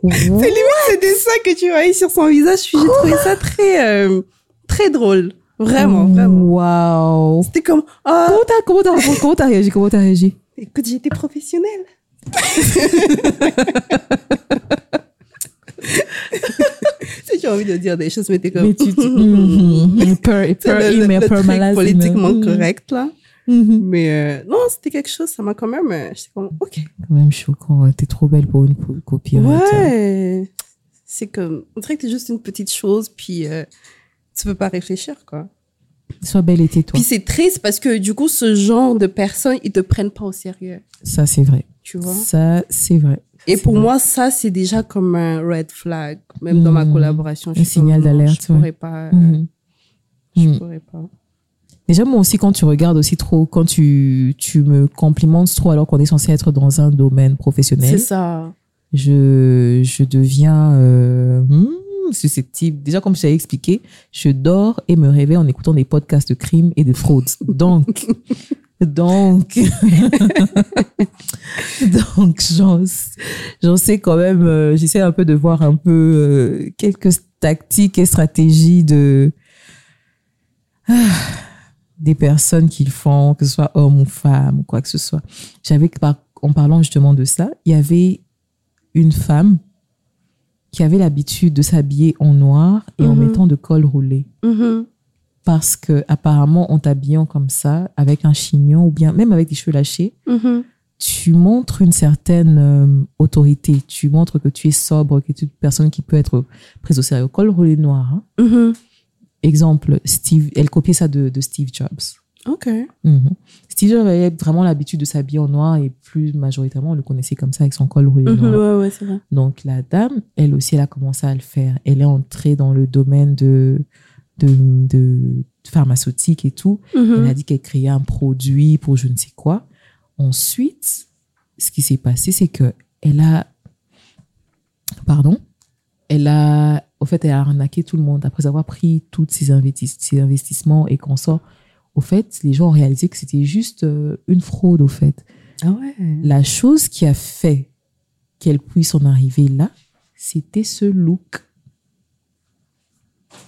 C'est limite ces dessins que tu voyais sur son visage. J'ai trouvé ça très euh, très drôle, vraiment vraiment. Waouh. C'était comme ah Comment t'as, comment t'as, comment t'as réagi? Comment t'as réagi? écoute j'étais professionnelle. Si as envie de dire des choses, mais t'es comme Mais tu, tu Mhm. per, per le, email, le per truc politiquement email. correct là. Mhm. Mais euh, non, c'était quelque chose, ça m'a quand même. euh, J'étais comme, ok. Quand même choquant. T'es trop belle pour une co- copie. Ouais. C'est comme, on dirait que c'est juste une petite chose, puis euh, tu peux pas réfléchir, quoi. Sois belle et tais-toi. Puis c'est triste parce que du coup, ce genre de personnes, ils te prennent pas au sérieux, Ça, c'est vrai. Tu vois. Ça, c'est vrai. Et C'est pour vrai. moi, ça, c'est déjà comme un red flag, même dans ma Mhm. collaboration. je Un signal d'alerte, Je ouais. pourrais pas. euh. Je Mhm. pourrais pas. Déjà, moi aussi, quand tu regardes aussi trop, quand tu, tu me complimentes trop alors qu'on est censé être dans un domaine C'est professionnel, ça. je, je deviens euh, hmm, susceptible. Déjà, comme je t'avais expliqué, je dors et me réveille en écoutant des podcasts de crimes et de fraudes. Donc, donc, donc, j'en, j'en sais quand même, euh, j'essaie un peu de voir un peu euh, quelques tactiques et stratégies de, ah, des personnes qu'ils font, que ce soit homme ou femme ou quoi que ce soit. J'avais, par- en parlant justement de ça, il y avait une femme qui avait l'habitude de s'habiller en noir et en Mhm. mettant de col roulé. Mhm. Parce que apparemment, en t'habillant comme ça, avec un chignon ou bien même avec des cheveux lâchés, Mhm. tu montres une certaine euh, autorité. Tu montres que tu es sobre, que tu es une personne qui peut être prise au sérieux. Col roulé noir. hein. Mhm. Exemple, Steve, elle copiait ça de, de Steve Jobs. Ok. Mhm. Steve Jobs avait vraiment l'habitude de s'habiller en noir et plus majoritairement, on le connaissait comme ça avec son col roulé noir. Ouais, ouais, c'est vrai. Donc la dame, elle aussi, elle a commencé à le faire. Elle est entrée dans le domaine de, de, de pharmaceutique et tout. Mhm. Elle a dit qu'elle créait un produit pour je ne sais quoi. Ensuite, ce qui s'est passé, c'est que elle a, pardon, elle a, au fait, elle a arnaqué tout le monde après avoir pris tous ses, investis- ses investissements et qu'on sort. Au fait, les gens ont réalisé que c'était juste euh, une fraude, au fait. Ah ouais. La chose qui a fait qu'elle puisse en arriver là, c'était ce look.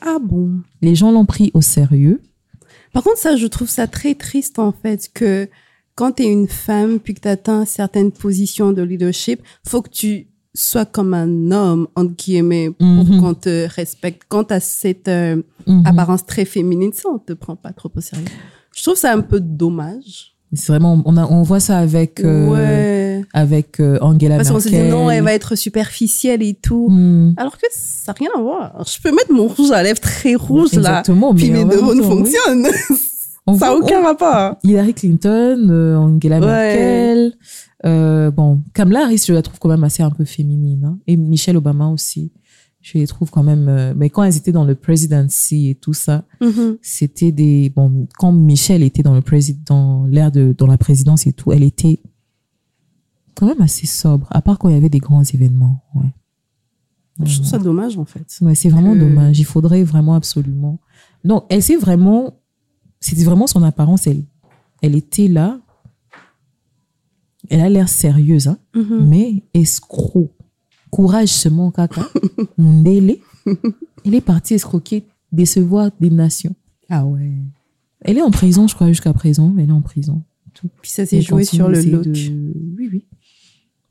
Ah bon? Les gens l'ont pris au sérieux? Par contre, ça, je trouve ça très triste, en fait, que quand tu es une femme puis que tu atteins certaines positions de leadership, faut que tu sois comme un homme, entre guillemets, pour Mhm. qu'on te respecte. Quand tu as cette euh, Mhm. apparence très féminine, ça, on te prend pas trop au sérieux. Je trouve ça un peu dommage. C'est vraiment, on, a, on voit ça avec, euh, ouais. avec euh, Angela Parce qu'on Merkel. se dit non, elle va être superficielle et tout. Hmm. Alors que ça n'a rien à voir. Je peux mettre mon rouge à lèvres très rouge là, Exactement, puis mais mes en même neurones oui. fonctionnent. On ça n'a aucun rapport. Hillary Clinton, euh, Angela Ouais. Merkel, bon, Kamala Harris, je la trouve quand même assez un peu féminine, hein. et Michelle Obama aussi. Je les trouve quand même, euh, mais quand elles étaient dans le presidency et tout ça, Mhm. c'était des, bon, quand Michelle était dans le président, l'air de, dans la présidence et tout, elle était quand même assez sobre, à part quand il y avait des grands événements, ouais. Je trouve ça dommage en fait. Ouais, c'est vraiment dommage. Il faudrait vraiment absolument. Donc, elle s'est vraiment. C'était vraiment son apparence. Elle, elle était là. Elle a l'air sérieuse, hein, Mhm. mais escroc. Courage seulement kaka mundele elle est partie escroquer décevoir des nations Ah ouais. elle est en prison je crois jusqu'à présent elle est en prison Puis ça s'est joué sur le look. de- oui oui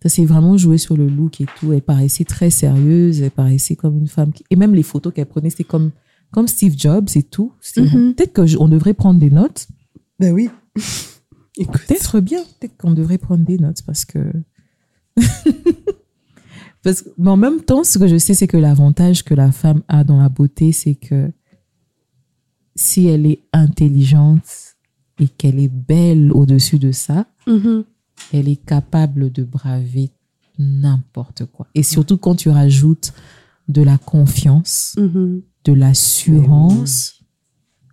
ça s'est vraiment joué sur le look et tout elle paraissait très sérieuse elle paraissait comme une femme qui- et même les photos qu'elle prenait c'était comme comme Steve Jobs et tout Mhm. peut-être que je- on devrait prendre des notes Ben oui. Écoute. Peut-être bien, peut-être qu'on devrait prendre des notes parce que. parce que, mais en même temps, ce que je sais, c'est que l'avantage que la femme a dans la beauté, c'est que si elle est intelligente et qu'elle est belle au-dessus de ça, Mhm. elle est capable de braver n'importe quoi. Et surtout quand tu rajoutes de la confiance, Mhm. de l'assurance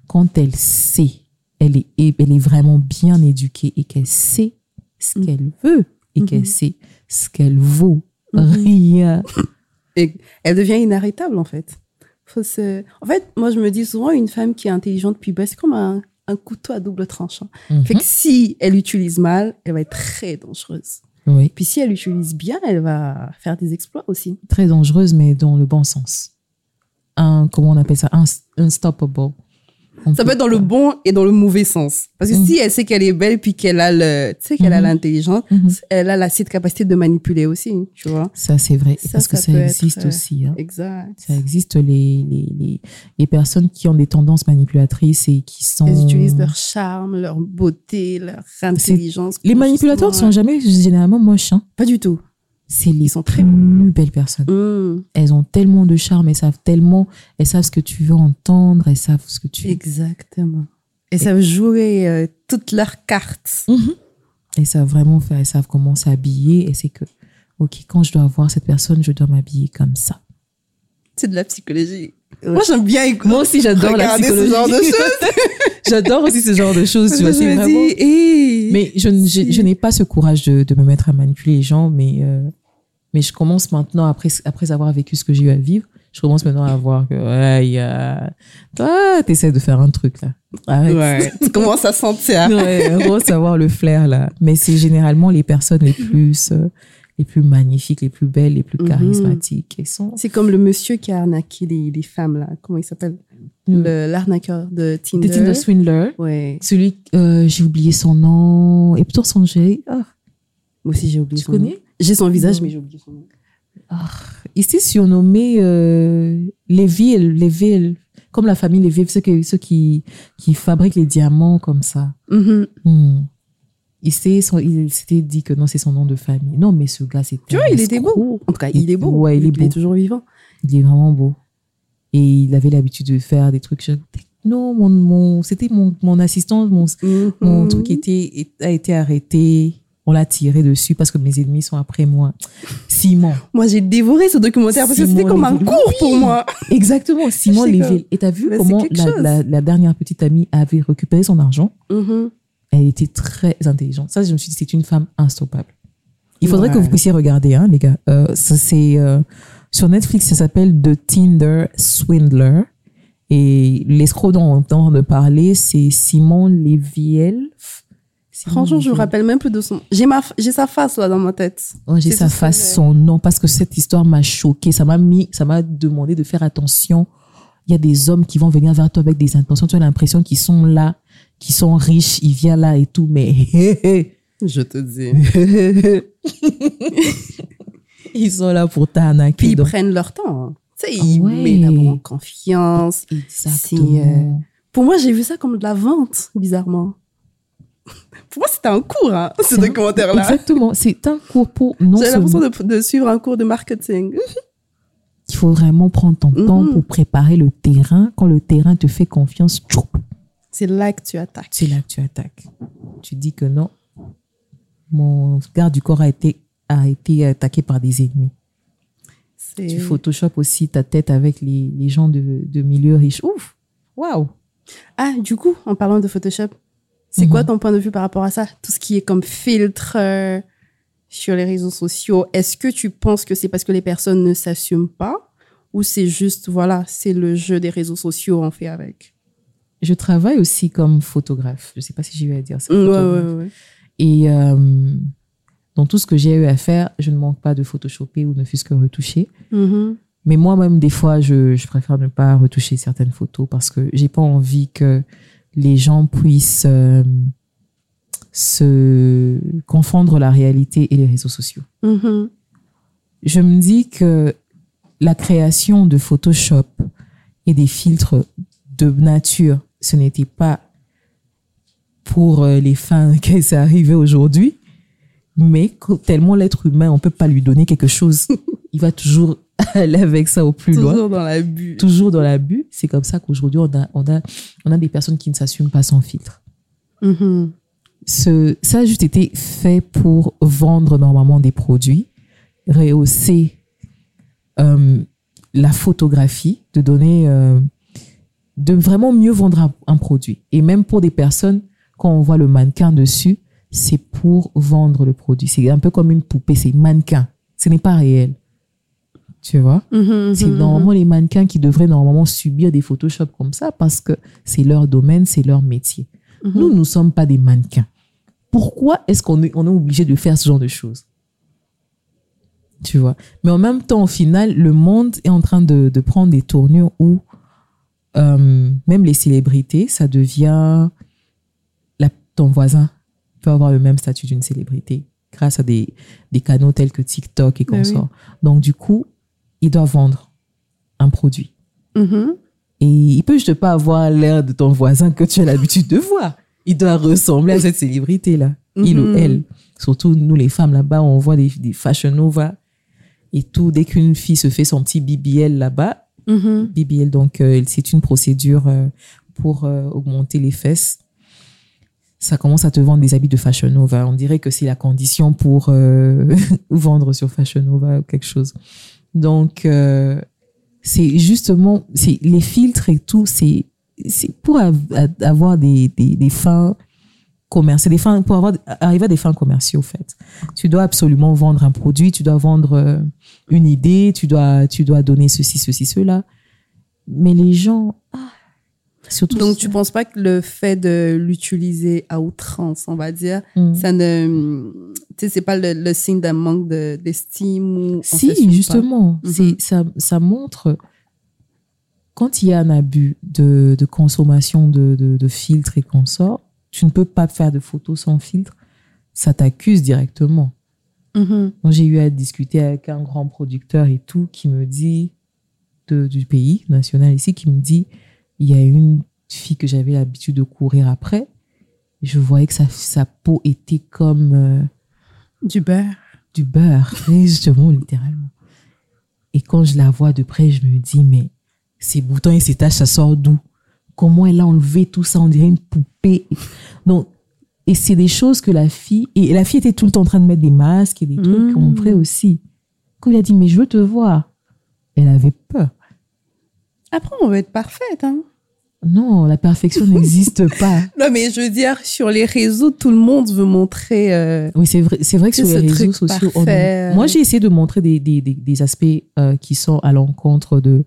quand elle sait, elle est, elle est vraiment bien éduquée et qu'elle sait ce Mhm. qu'elle veut et qu'elle sait ce qu'elle vaut. Mhm. Rien. Et elle devient inarrêtable, en fait. Faut se... En fait, moi, je me dis souvent, une femme qui est intelligente puis c'est comme un, un couteau à double tranchant. Mhm. Fait que si elle utilise mal, elle va être très dangereuse. Oui, Puis si elle utilise bien, elle va faire des exploits aussi. très dangereuse, mais dans le bon sens. Un, comment on appelle ça? Un, unstoppable. Ça peut être dans le bon et dans le mauvais sens. Parce que Mhm. si elle sait qu'elle est belle puis qu'elle a le, tu sais, qu'elle a Mhm. l'intelligence, Mhm. elle a la cette capacité de manipuler aussi, tu vois. Ça, c'est vrai. Ça, parce que ça être, existe euh, aussi. hein. Exact. Ça existe les, les, les, les personnes qui ont des tendances manipulatrices et qui sont. Elles utilisent leur charme, leur beauté, leur intelligence. Les manipulateurs ne sont jamais généralement moches. hein. Pas du tout. C'est Ils sont très plus belles personnes. Mmh. Elles ont tellement de charme, elles savent tellement, elles savent ce que tu veux entendre, elles savent ce que tu. Exactement. Et ça veut jouer euh, toutes leurs cartes. Mhm. Elles savent vraiment faire, elles savent comment s'habiller. Et c'est que, ok, quand je dois voir cette personne, je dois m'habiller comme ça. C'est de la psychologie. Moi, j'aime bien écouter. Moi aussi, j'adore la Regarder ce psychologie. genre de choses. j'adore aussi ce genre de choses. Tu vois, je me vraiment- dis, hey, Mais je, n'ai pas ce courage de, de me mettre à manipuler les gens, mais, euh, mais je commence maintenant, après, après avoir vécu ce que j'ai eu à vivre, je commence maintenant à voir que, ouais, il y a... Toi, t'essaies de faire un truc, là. Arrête. Ouais, tu commences à sentir. Ouais, on va savoir le flair, là. Mais c'est généralement les personnes les plus, euh, les plus magnifiques, les plus belles, les plus Mhm. charismatiques. Elles sont... C'est comme le monsieur qui a arnaqué les, les femmes, là. Comment il s'appelle? Le- L'arnaqueur de Tinder. Des Tinder Swindler. Ouais. Celui, euh, j'ai oublié son nom. Et pourtant, son j'ai ah, Moi aussi, j'ai oublié tu son nom. J'ai son visage, mais j'ai oublié son nom. Il s'est surnommé euh, les villes, les villes, comme la famille les villes, ceux, qui- ceux qui, qui fabriquent les diamants comme ça. Mhm. Hmm. Il s'est son- il s'était dit que non, c'est son nom de famille. Non, mais ce gars, c'est Tu vois, il était beau. En tout cas, il est beau. Ouais, il est Il est beau. toujours vivant. Il est vraiment beau. Et il avait l'habitude de faire des trucs. je- Non, mon, mon, c'était mon, mon assistant, mon, mon Mhm. truc était, a été arrêté. On l'a tiré dessus parce que mes ennemis sont après moi. Simon. Moi, j'ai dévoré ce documentaire parce que c'était comme un cours pour moi. Exactement, Simon Léville. Et t'as vu Mais comment la, chose. la, la dernière petite amie avait récupéré son argent? Mhm. Elle était très intelligente. Ça, je me suis dit, c'est une femme instoppable. Il faudrait Ouais. que vous puissiez regarder, hein, les gars. Euh, ça, c'est euh, sur Netflix, ça s'appelle The Tinder Swindler. Et l'escroc dont on entend de parler, c'est Simon Léviel. Franchement, je me Léviel. rappelle même plus de son. J'ai ma, j'ai sa face là dans ma tête. Ouais, j'ai sa face, son nom, parce que cette histoire m'a choqué. Ça m'a mis, ça m'a demandé de faire attention. Il y a des hommes qui vont venir vers toi avec des intentions. Tu as l'impression qu'ils sont là, qu'ils sont riches, ils viennent là et tout, mais Je te dis. ils sont là pour t'arnaquer. Puis ils Donc, prennent leur temps. hein. Tu sais, Ah ils ouais. mettent d'abord en confiance. Exactement. Pour moi, j'ai vu ça comme de la vente, bizarrement. Pour moi, c'était un cours, hein, ce documentaire-là. Exactement. C'est un cours pour non J'ai l'impression de, de suivre un cours de marketing. Il faut vraiment prendre ton temps Mhm. pour préparer le terrain. Quand le terrain te fait confiance, C'est là que tu attaques. c'est là que tu attaques. Tu dis que non, mon garde du corps a été, a été attaqué par des ennemis. C'est- Tu photoshop aussi ta tête avec les, les gens de, de milieu riche. Ouf! Waouh! Ah, du coup, en parlant de Photoshop, c'est Mhm. quoi ton point de vue par rapport à ça? Tout ce qui est comme filtre euh, sur les réseaux sociaux, est-ce que tu penses que c'est parce que les personnes ne s'assument pas? Ou c'est juste, voilà, c'est le jeu des réseaux sociaux, on fait avec? Je travaille aussi comme photographe. Je sais pas si j'ai eu à dire ça. Ouais, ouais, ouais. Et euh, dans tout ce que j'ai eu à faire, je ne manque pas de photoshopper ou ne fût-ce que retoucher. Mhm. Mais moi-même, des fois, je, je préfère ne pas retoucher certaines photos parce que j'ai pas envie que les gens puissent euh, se confondre la réalité et les réseaux sociaux. Mhm. Je me dis que la création de Photoshop et des filtres de nature, ce n'était pas pour euh, les fins que ça arrivait aujourd'hui, mais tellement l'être humain, on peut pas lui donner quelque chose, il va toujours aller avec ça au plus loin Toujours dans l'abus. toujours dans l'abus. C'est comme ça qu'aujourd'hui, on a, on, a, on a des personnes qui ne s'assument pas sans filtre. Mhm. Ce, ça a juste été fait pour vendre normalement des produits, rehausser euh, la photographie, de donner, euh, de vraiment mieux vendre un, un produit. Et même pour des personnes, quand on voit le mannequin dessus, c'est pour vendre le produit. C'est un peu comme une poupée, c'est mannequin. Ce n'est pas réel. Tu vois? Mhm, C'est mhm, normalement les mannequins qui devraient normalement subir des Photoshop comme ça parce que c'est leur domaine, c'est leur métier. mhm. Nous, nous ne sommes pas des mannequins. Pourquoi est-ce qu'on est, on est obligé de faire ce genre de choses? Tu vois? Mais en même temps, au final, le monde est en train de, de prendre des tournures où euh, même les célébrités, ça devient... La, ton voisin peut avoir le même statut d'une célébrité grâce à des, des canaux tels que TikTok et Ben oui. consorts. Donc, du coup, il doit vendre un produit. Mhm. Et il peut juste pas avoir l'air de ton voisin que tu as l'habitude de voir. Il doit ressembler à cette célébrité-là. Il ou Mhm. elle. Surtout, nous, les femmes, là-bas, on voit des, des fashion nova et tout. Dès qu'une fille se fait son petit BBL là-bas, Mhm. BBL, donc, euh, c'est une procédure euh, pour euh, augmenter les fesses. Ça commence à te vendre des habits de Fashion Nova. On dirait que c'est la condition pour vendre sur Fashion Nova ou quelque chose. Donc, euh, c'est justement, les filtres et tout, c'est pour avoir des, des, fins commerciales, des fins, pour avoir, arriver à des fins commerciaux, en fait. Tu dois absolument vendre un produit, tu dois vendre euh, une idée, tu dois, tu dois donner ceci, ceci, cela. Mais les gens, ah, surtout. Donc, tu penses pas que le fait de l'utiliser à outrance, on va dire, Mm. ça ne. Tu sais, c'est pas le, le signe d'un manque de- d'estime ou. Si, justement, Mhm. c'est ça, ça montre quand il y a un abus de, de consommation de, filtres et consorts, tu ne peux pas faire de photos sans filtre, ça t'accuse directement. Mhm. J'ai eu à discuter avec un grand producteur et tout qui me dit, de, du pays national ici, qui me dit, il y a une fille que j'avais l'habitude de courir après, je voyais que sa, sa peau était comme euh, Du beurre. du beurre, justement, littéralement. Et quand je la vois de près, je me dis, mais ces boutons et ces taches, ça sort d'où? Comment elle a enlevé tout ça? On dirait une poupée. Donc, et c'est des choses que la fille, et la fille était tout le temps en train de mettre des masques et des trucs qu'on vrai aussi. Quand il a dit, mais je veux te voir, elle avait peur. Après, on veut être parfaite, hein. Non, la perfection n'existe pas. Non, mais je veux dire, sur les réseaux, tout le monde veut montrer. euh, Oui, c'est vrai, c'est vrai que sur les réseaux sociaux, on- parfait. moi j'ai essayé de montrer des, des, des, des aspects euh, qui sont à l'encontre de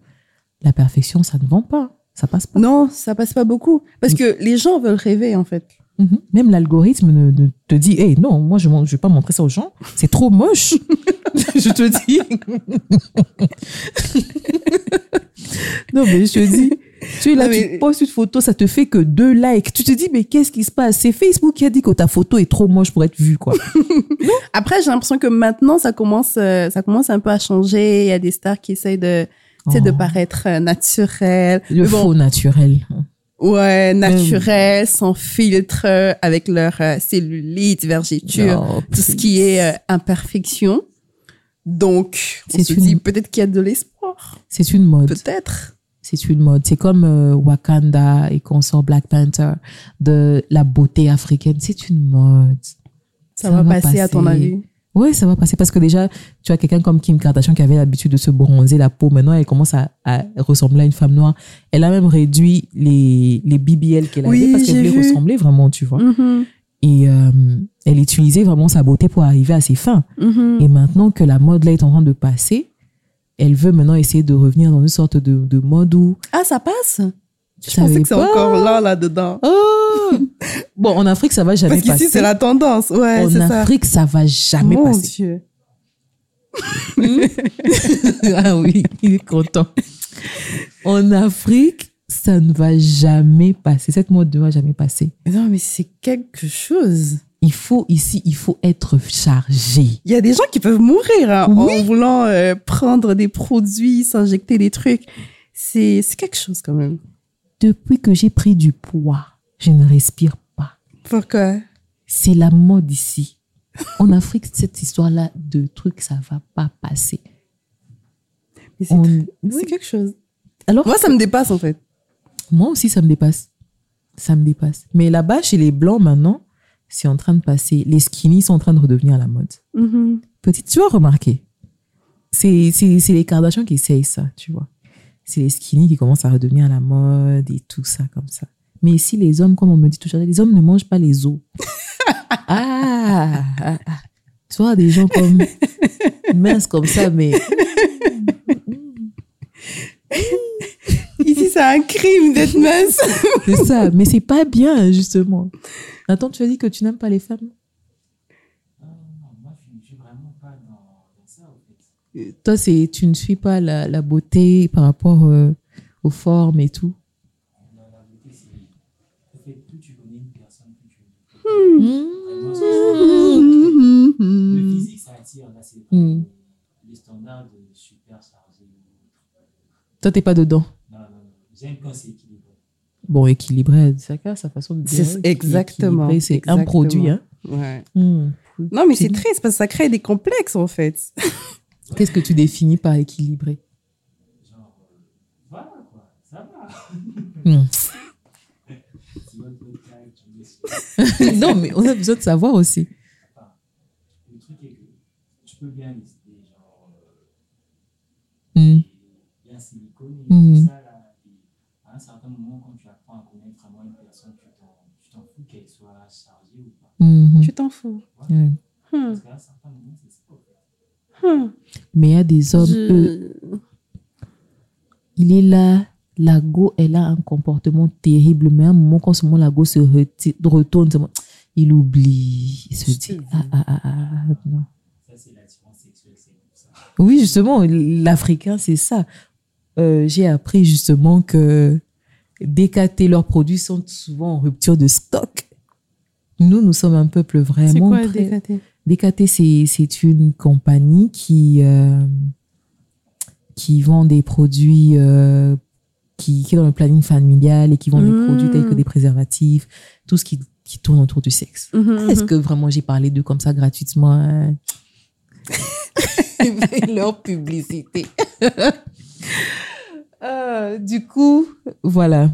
la perfection, ça ne vend pas, ça passe pas. Non, ça passe pas beaucoup. Parce que les gens veulent rêver, en fait. Mhm. Même l'algorithme ne, ne te dit, hey, non, moi je ne vais pas montrer ça aux gens, c'est trop moche. je te dis. Non, mais je te dis, tu là, Non, mais- tu postes une photo, ça te fait que deux likes. Tu te dis, mais qu'est-ce qui se passe? C'est Facebook qui a dit que ta photo est trop moche pour être vue, quoi. Après, j'ai l'impression que maintenant, ça commence, euh, ça commence un peu à changer. Il y a des stars qui essayent de, sais, de Oh. paraître euh, naturelles. Le bon, faux naturel. Ouais, naturel, sans filtre, avec leur euh, cellulite, vergeture, Oh, tout ce qui est imperfection. Donc, on se une- dit peut-être qu'il y a de l'espoir. C'est une mode. Peut-être. C'est une mode. C'est comme euh, Wakanda et qu'on sort Black Panther de la beauté africaine. C'est une mode. Ça, va, passer, à ton avis? Oui, ça va passer parce que déjà, tu as quelqu'un comme Kim Kardashian qui avait l'habitude de se bronzer la peau. Maintenant, elle commence à, à ressembler à une femme noire. Elle a même réduit les, les BBL qu'elle Oui, avait parce qu'elle voulait ressembler vraiment, tu vois. Mhm, Et euh, elle utilisait vraiment sa beauté pour arriver à ses fins. mhm. Et maintenant que la mode là est en train de passer, elle veut maintenant essayer de revenir dans une sorte de, de mode où Ah, ça passe tu Je pensais que c'est encore là, là-dedans. Oh Bon, en Afrique, ça va jamais Parce passer. c'est la tendance. Ouais, en c'est ça. Afrique, ça va jamais Mon passer. Dieu. ah oui, il est content. En Afrique, ça ne va jamais passer. Cette mode ne va jamais passer. Non, mais c'est quelque chose. Il faut ici, il faut être chargé. Il y a des gens qui peuvent mourir hein, Oui. en voulant euh, prendre des produits, s'injecter des trucs. C'est quelque chose quand même. Depuis que j'ai pris du poids, je ne respire pas. Pourquoi? C'est la mode ici. En Afrique, cette histoire-là de trucs, ça va pas passer. C'est oui. quelque chose. Alors, Moi, ça me dépasse en fait. moi aussi, ça me dépasse. Ça me dépasse. Mais là-bas, chez les Blancs, maintenant, c'est en train de passer. Les skinny sont en train de redevenir à la mode. Mhm. Petite, tu as remarqué. C'est les Kardashians qui essayent ça, tu vois. C'est les skinny qui commencent à redevenir à la mode et tout ça comme ça. Mais ici, les hommes, comme on me dit toujours, les hommes ne mangent pas les os. ah, ah, ah. Tu vois, des gens comme minces comme ça, mais Ici, c'est un crime d'être mince. c'est ça. Mais c'est pas bien, justement. Attends, tu as dit que tu n'aimes pas les femmes Toi, c'est tu ne suis pas la, la beauté par rapport euh, aux formes et tout. Mhm. Le physique, ça attire. Là, c'est pas Hmm. les standards de super chargé. Toi, t'es pas dedans. J'aime quand c'est équilibré. Bon, équilibré, chacun a sa façon de dire. C'est exactement, C'est un produit. Hein. Ouais. Hmm. Non, mais c'est triste parce que ça crée des complexes en fait. Qu'est-ce que tu définis par équilibré? Genre, euh, voilà quoi, ça va. Suis- Non, mais on a besoin de savoir aussi. Le truc est que tu peux bien lister, genre, euh, bien siliconé, Mhm. tout ça là. Et à un certain moment, quand tu apprends à connaître vraiment une personne, tu t'en tu t'en fous qu'elle soit Mhm. Tu t'en fous. Hmm. Hmm. Hmm. Mais il y a des hommes, eux, il est là, la go, elle a un comportement terrible, mais à un moment, quand ce moment, la go se retourne, il oublie, il se Je te dit, dis. ah, ah, ah, ah, non. Ça, c'est l'attirance sexuelle, c'est pour ça. Oui, justement, l'Africain, c'est ça. Euh, J'ai appris justement que DKT, leurs produits sont souvent en rupture de stock. Nous, nous sommes un peuple C'est vraiment quoi le très... DKT DKT, c'est- c'est une compagnie qui, euh, qui vend des produits euh, qui, qui est dans le planning familial et qui vend des produits tels que des préservatifs, tout ce qui, qui tourne autour du sexe. Mhm, Est-ce mhm. que vraiment j'ai parlé d'eux comme ça gratuitement hein? Leur publicité. Euh, du coup, voilà.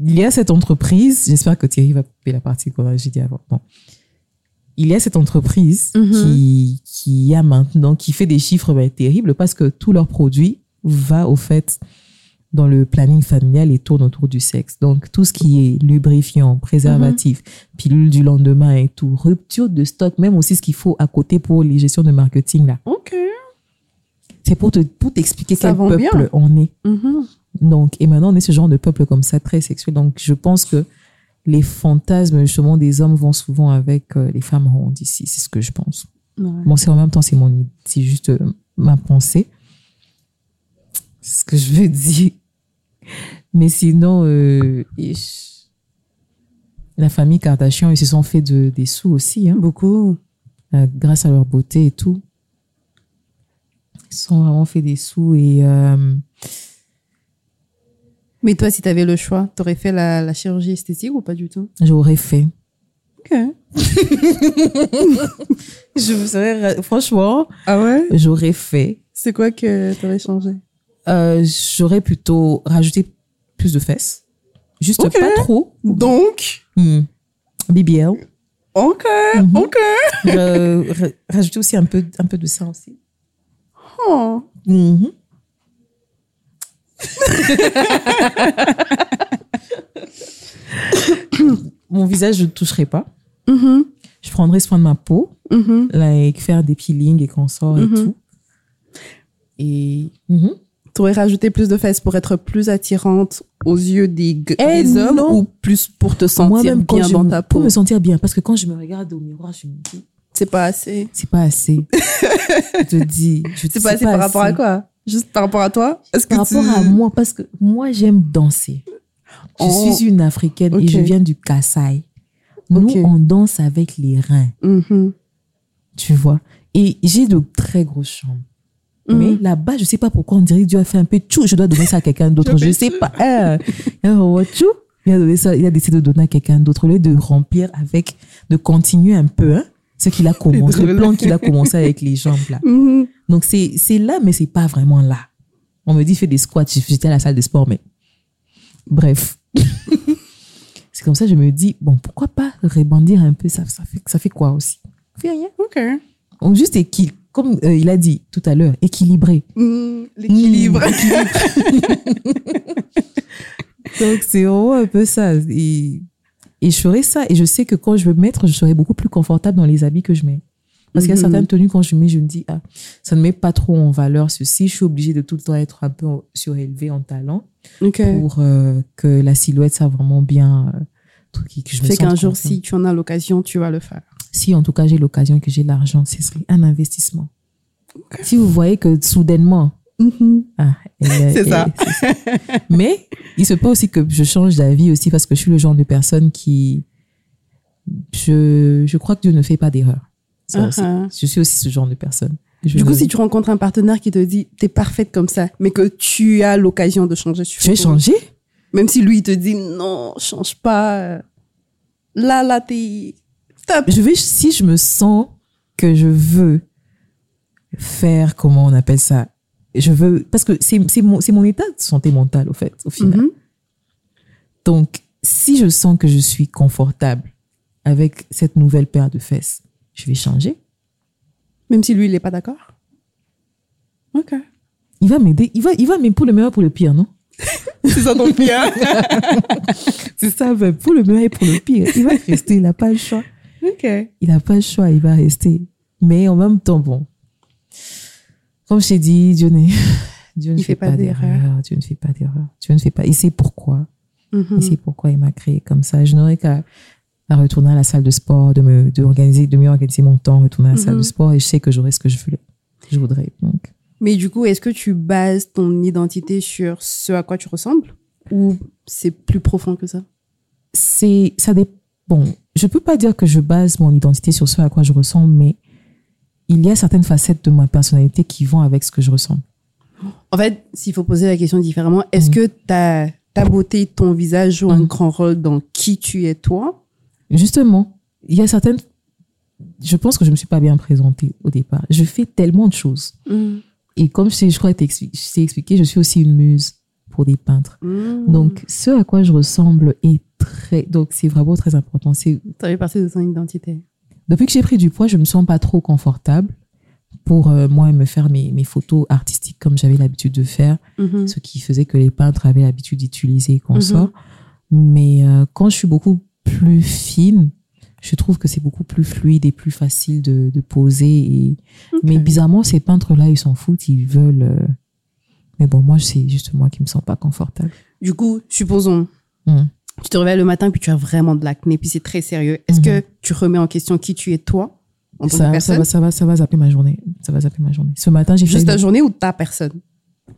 Il y a cette entreprise, j'espère que Thierry va couper la partie que j'ai dit avant. Bon. Il y a cette entreprise Mhm. qui, qui a maintenant, qui fait des chiffres ben, terribles parce que tous leurs produits va au fait dans le planning familial et tourne autour du sexe. Donc, tout ce qui est lubrifiant, préservatif, pilule du lendemain et tout, rupture de stock, même aussi ce qu'il faut à côté pour les gestions de marketing, là. Ok. C'est pour te, pour t'expliquer quel peuple bien. on est. Mhm. Donc, et maintenant, on est ce genre de peuple comme ça, très sexuel. Donc, je pense que les fantasmes, justement, des hommes vont souvent avec euh, les femmes rondes ici. C'est ce que je pense. Ouais. Bon, c'est en même temps, c'est mon. C'est juste euh, ma pensée. C'est ce que je veux dire. Mais sinon, euh, la famille Kardashian, ils se sont fait de, des sous aussi, hein, Beaucoup. grâce à leur beauté et tout. Ils se sont vraiment fait des sous et Mais toi, si tu avais le choix, tu aurais fait la, la chirurgie esthétique ou pas du tout? J'aurais fait. Ok. Je me serais, franchement, Ah ouais? j'aurais fait. C'est quoi que tu aurais changé? Euh, j'aurais plutôt rajouté plus de fesses. Juste pas trop. Donc, Hmm. BBL. ok, Mhm. ok. Ra- rajouter aussi un peu, un peu de sein aussi. Oh. Mhm. Mon visage, je ne toucherai pas. Mhm, Je prendrai soin de ma peau, mhm. like faire des peelings et consorts et Mhm. tout. Et mhm. T'aurais rajouté plus de fesses pour être plus attirante aux yeux des, Eh des hommes ou plus pour te sentir bien dans ta pour peau? me sentir bien, parce que quand je me regarde au miroir, je me dis, C'est pas assez. c'est pas assez. je te dis, C'est pas assez par rapport à quoi? Juste par rapport à toi Est-ce que Par tu- rapport à moi, parce que moi, j'aime danser. Je Oh. suis une Africaine et je viens du Kassai. Nous, on danse avec les reins, Mhm. tu vois? Et j'ai de très grosses chambres. Mhm. Mais là-bas, je sais pas pourquoi on dirait que Dieu a fait un peu tchou, je dois donner ça à quelqu'un d'autre. Je fais sais pas. Ah, alors, tchou, il a donné ça, il a décidé de donner à quelqu'un d'autre au lieu de remplir avec, de continuer un peu, hein, ce qu'il a commencé, le plan qu'il a commencé avec les jambes là. Mhm. Donc c'est, là, mais c'est pas vraiment là. On me dit fais des squats, j'étais à la salle de sport, mais bref. c'est comme ça que je me dis, bon, pourquoi pas rebondir un peu, ça, ça, fait, ça fait quoi aussi? Ça fait rien. Ok. Donc juste équil- comme euh, il a dit tout à l'heure, équilibré. Mhm. L'équilibre. Donc, c'est vraiment un peu ça. Et, et je ferai ça. Et je sais que quand je veux me mettre, je serai beaucoup plus confortable dans les habits que je mets. Parce qu'il y a Mhm. certaines tenues, quand je mets, je me dis, ah, ça ne met pas trop en valeur ceci. Je suis obligée de tout le temps être un peu surélevée en talent Ok. pour euh, que la silhouette soit vraiment bien. euh, truc que je me qu'un jour, si tu en as l'occasion, tu vas le faire. Si en tout cas j'ai l'occasion et que j'ai l'argent, ce serait un investissement. Si vous voyez que soudainement, ah, elle- C'est ça. Mais il se peut aussi que je change d'avis aussi parce que je suis le genre de personne qui, je, je crois que Dieu ne fait pas d'erreur. Aussi. Uh-huh. Je suis aussi ce genre de personne. Je Du coup, si tu rencontres un partenaire qui te dit t'es parfaite comme ça, mais que tu as l'occasion de changer, tu je vais changer? Même si lui il te dit non, change pas. Là, là, t'es top. Je vais, si je me sens que je veux faire, comment on appelle ça, je veux, parce que c'est mon, c'est mon état de santé mentale, au fait, au final. Mhm. Donc, si je sens que je suis confortable avec cette nouvelle paire de fesses, je vais changer. Même si lui il est pas d'accord? Ok. Il va m'aider. Il va, il va m'aider pour le meilleur, pour le pire, non? C'est ça ton pire. C'est ça, ben, pour le meilleur et pour le pire. Il va rester, il n'a pas le choix. ok. Il n'a pas le choix, il va rester. Mais en même temps, bon. Comme je t'ai dit, Dieu, Dieu ne fait, fait pas pas d'erreur. Dieu ne fait pas d'erreur. Dieu ne fait pas. Il sait pourquoi. Mhm. Il sait pourquoi il m'a créé comme ça. Je n'aurais qu'à à retourner à la salle de sport, de me, de organiser, de mieux organiser mon temps, retourner à la salle de sport et je sais que j'aurai ce que je voulais. Je voudrais. Donc, Mais du coup, est-ce que tu bases ton identité sur ce à quoi tu ressembles ou c'est plus profond que ça? C'est, ça dépend. Bon, je peux pas dire que je base mon identité sur ce à quoi je ressemble, mais il y a certaines facettes de ma personnalité qui vont avec ce que je ressemble. En fait, s'il faut poser la question différemment, est-ce Mhm. que ta, ta beauté, ton visage joue un Mhm. grand rôle dans qui tu es toi? Justement, il y a certaines. Je pense que je me suis pas bien présentée au départ. Je fais tellement de choses. Et comme je, sais- je crois que je t'ai expliqué, je suis aussi une muse pour des peintres. Donc, ce à quoi je ressemble est très. Donc, c'est vraiment très important. Ça fait partie de ton identité. Depuis que j'ai pris du poids, je me sens pas trop confortable pour euh, moi me faire mes, mes photos artistiques comme j'avais l'habitude de faire, Mhm. ce qui faisait que les peintres avaient l'habitude d'utiliser et qu'on Mhm. sort. Mais euh, quand je suis beaucoup plus fine, je trouve que c'est beaucoup plus fluide et plus facile de, de poser. Et... Mais bizarrement, ces peintres-là, ils s'en foutent, ils veulent. euh, Mais bon, moi, c'est juste moi qui me sens pas confortable. Du coup, supposons, Mhm. Tu te réveilles le matin puis tu as vraiment de l'acné puis c'est très sérieux. Est-ce Mhm. que tu remets en question qui tu es toi en tant que Ça, ça, va, ça, va, ça va zapper ma journée. Ça va zapper ma journée. Ce matin, j'ai failli. Juste ta journée ou ta personne?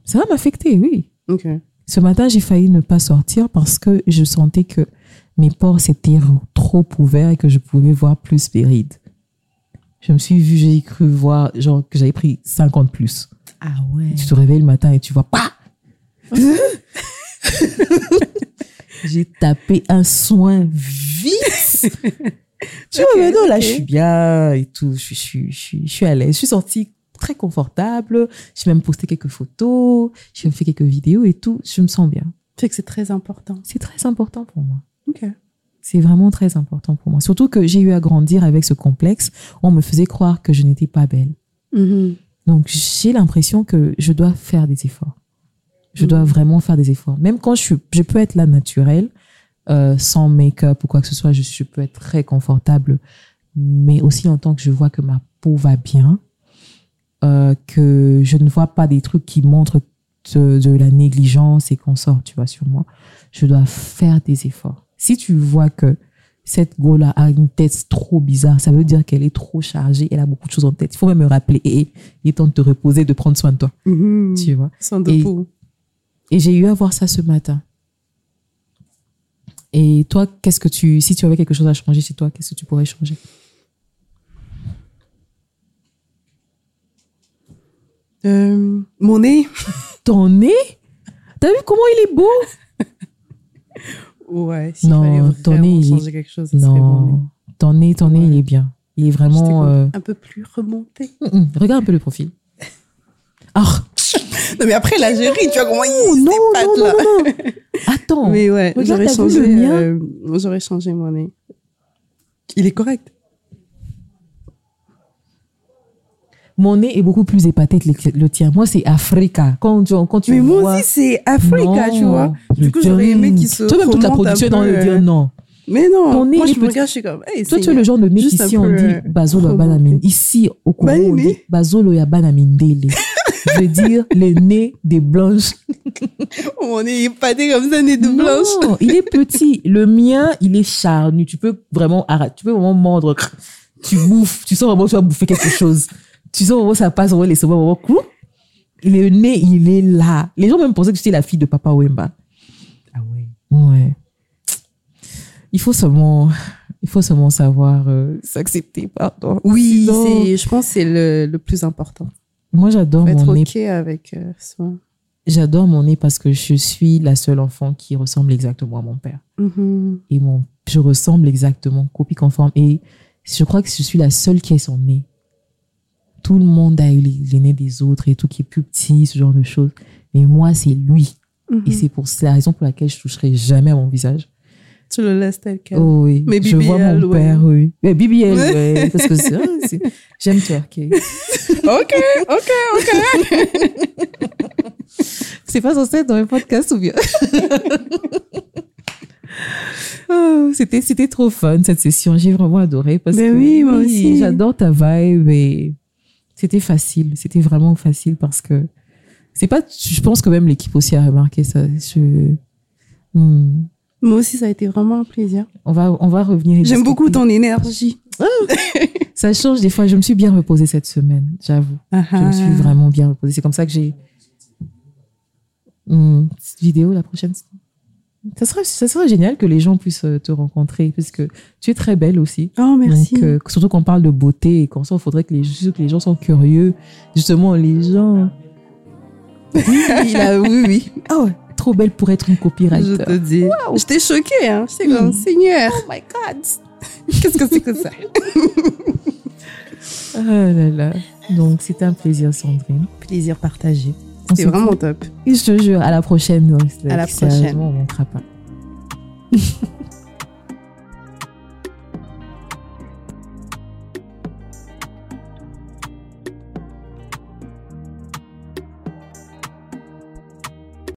Ça va m'affecter, oui. Ok. Ce matin, j'ai failli ne pas sortir parce que je sentais que mes pores s'étaient trop ouverts et que je pouvais voir plus mes rides. Je me suis vue, j'ai cru voir, genre, que j'avais pris 50 plus. Ah ouais. Tu te réveilles le matin et tu vois, pas J'ai tapé un soin vite. tu vois, maintenant, là, je suis bien et tout. Je suis, je suis, je suis, je suis à l'aise. Je suis sortie très confortable. J'ai même posté quelques photos. J'ai même fait quelques vidéos et tout. Je me sens bien. Fait que c'est très important. C'est très important pour moi. Ok. C'est vraiment très important pour moi. Surtout que j'ai eu à grandir avec ce complexe. On me faisait croire que je n'étais pas belle. Mhm. Donc, j'ai l'impression que je dois faire des efforts. Je dois vraiment faire des efforts. Même quand je, suis, je peux être là naturelle, euh, sans make-up ou quoi que ce soit, je, je peux être très confortable. Mais aussi en tant que je vois que ma peau va bien, euh, que je ne vois pas des trucs qui montrent de, de la négligence et qu'on sort, tu vois, sur moi. Je dois faire des efforts. Si tu vois que cette go-là a une tête trop bizarre, ça veut dire qu'elle est trop chargée, elle a beaucoup de choses en tête. Il faut même me rappeler, et il est temps de te reposer, de prendre soin de toi, Mhm. tu vois. Sans de Et- peau. Et j'ai eu à voir ça ce matin. Et toi, qu'est-ce que tu, si tu avais quelque chose à changer chez toi, qu'est-ce que tu pourrais changer? Euh, mon nez. Ton nez? T'as vu comment il est beau? Ouais, s'il Non, ton nez, changer quelque chose, mon nez. Non, ton nez, ton nez, il est bien. Il est vraiment. euh, un peu plus remonté. hum, hum, Regarde un peu le profil. Ah Non, mais après, l'Algérie, tu vois comment Oh, il non, non, là. non. Attends. Mais ouais, j'aurais changé, le mien euh, j'aurais changé mon nez. Il est correct. Mon nez est beaucoup plus épaté que le, tien. Moi, c'est Africa. Quand tu, quand tu Mais moi aussi, c'est Africa, tu vois. Du coup, j'aurais aimé qu'il se Toi, même toute la production dans le dire euh, non. Mais non, Ton nez, moi, je me regarde, je suis comme, hey, Toi, tu es le genre de mec Juste un ici, on dit euh, Bazolo banamine. Ici, au Congo, on dit Bazolo ya banamindele. Je veux dire, le nez des blanches. On est épaté comme ça, nez de blanche. Non, il est petit. Le mien, il est charnu. Tu peux vraiment arrêter. Tu peux vraiment mordre. Tu bouffes. Tu sens vraiment que tu vas bouffer quelque chose. Tu sens vraiment que ça passe vraiment les souvenirs vraiment coup. Le nez, il est là. Les gens même pensaient que j'étais la fille de Papa Wemba. Ah ouais. Ouais. Il faut seulement, il faut seulement savoir euh, s'accepter, pardon. Oui, c'est, je pense que c'est le, le plus important. Moi, j'adore Faut être mon nez. OK avec euh, soi. J'adore mon nez parce que je suis la seule enfant qui ressemble exactement à mon père. Mhm. Et mon, je ressemble exactement, copie conforme. Et je crois que je suis la seule qui ait son nez. Tout le monde a eu les, les nez des autres et tout qui est plus petit, ce genre de choses. Mais moi, c'est lui. Et c'est pour la raison pour laquelle je toucherai jamais à mon visage. Tu le laisses tel quel. Oh oui. Mais je vois mon ouais. père, oui. Mais BBL, ouais. Parce que c'est, c'est- j'aime twerker. OK, OK, OK. C'est pas censé être dans un podcast ou bien? Oh, c'était, c'était trop fun cette session. J'ai vraiment adoré parce Mais que oui, moi aussi. j'adore ta vibe et c'était facile. C'était vraiment facile parce que c'est pas, je pense que même l'équipe aussi a remarqué ça. Je- Hmm. Moi aussi, ça a été vraiment un plaisir. On va, on va revenir. J'aime beaucoup ton énergie. Ça change des fois. Je me suis bien reposée cette semaine, j'avoue. Je Ah. me suis vraiment bien reposée. C'est comme ça que j'ai. Hmm, cette vidéo, la prochaine. Ça serait, ça serait génial que les gens puissent euh, te rencontrer parce que tu es très belle aussi. Oh, merci. Donc, euh, surtout qu'on parle de beauté et comme ça, il faudrait que les, que les gens sont curieux. Justement, les gens. Oui, il a- oui, oui. Ah ouais, trop belle pour être une je copywriter. te dis. J'étais choquée, hein. J'étais comme, Mm. Seigneur, Oh my God. qu'est-ce que c'est que ça? Ah là là. Donc, c'était un plaisir, Sandrine. Plaisir partagé. C'était vraiment top. Je te jure, à la prochaine. donc, À la prochaine. On ne manquera pas.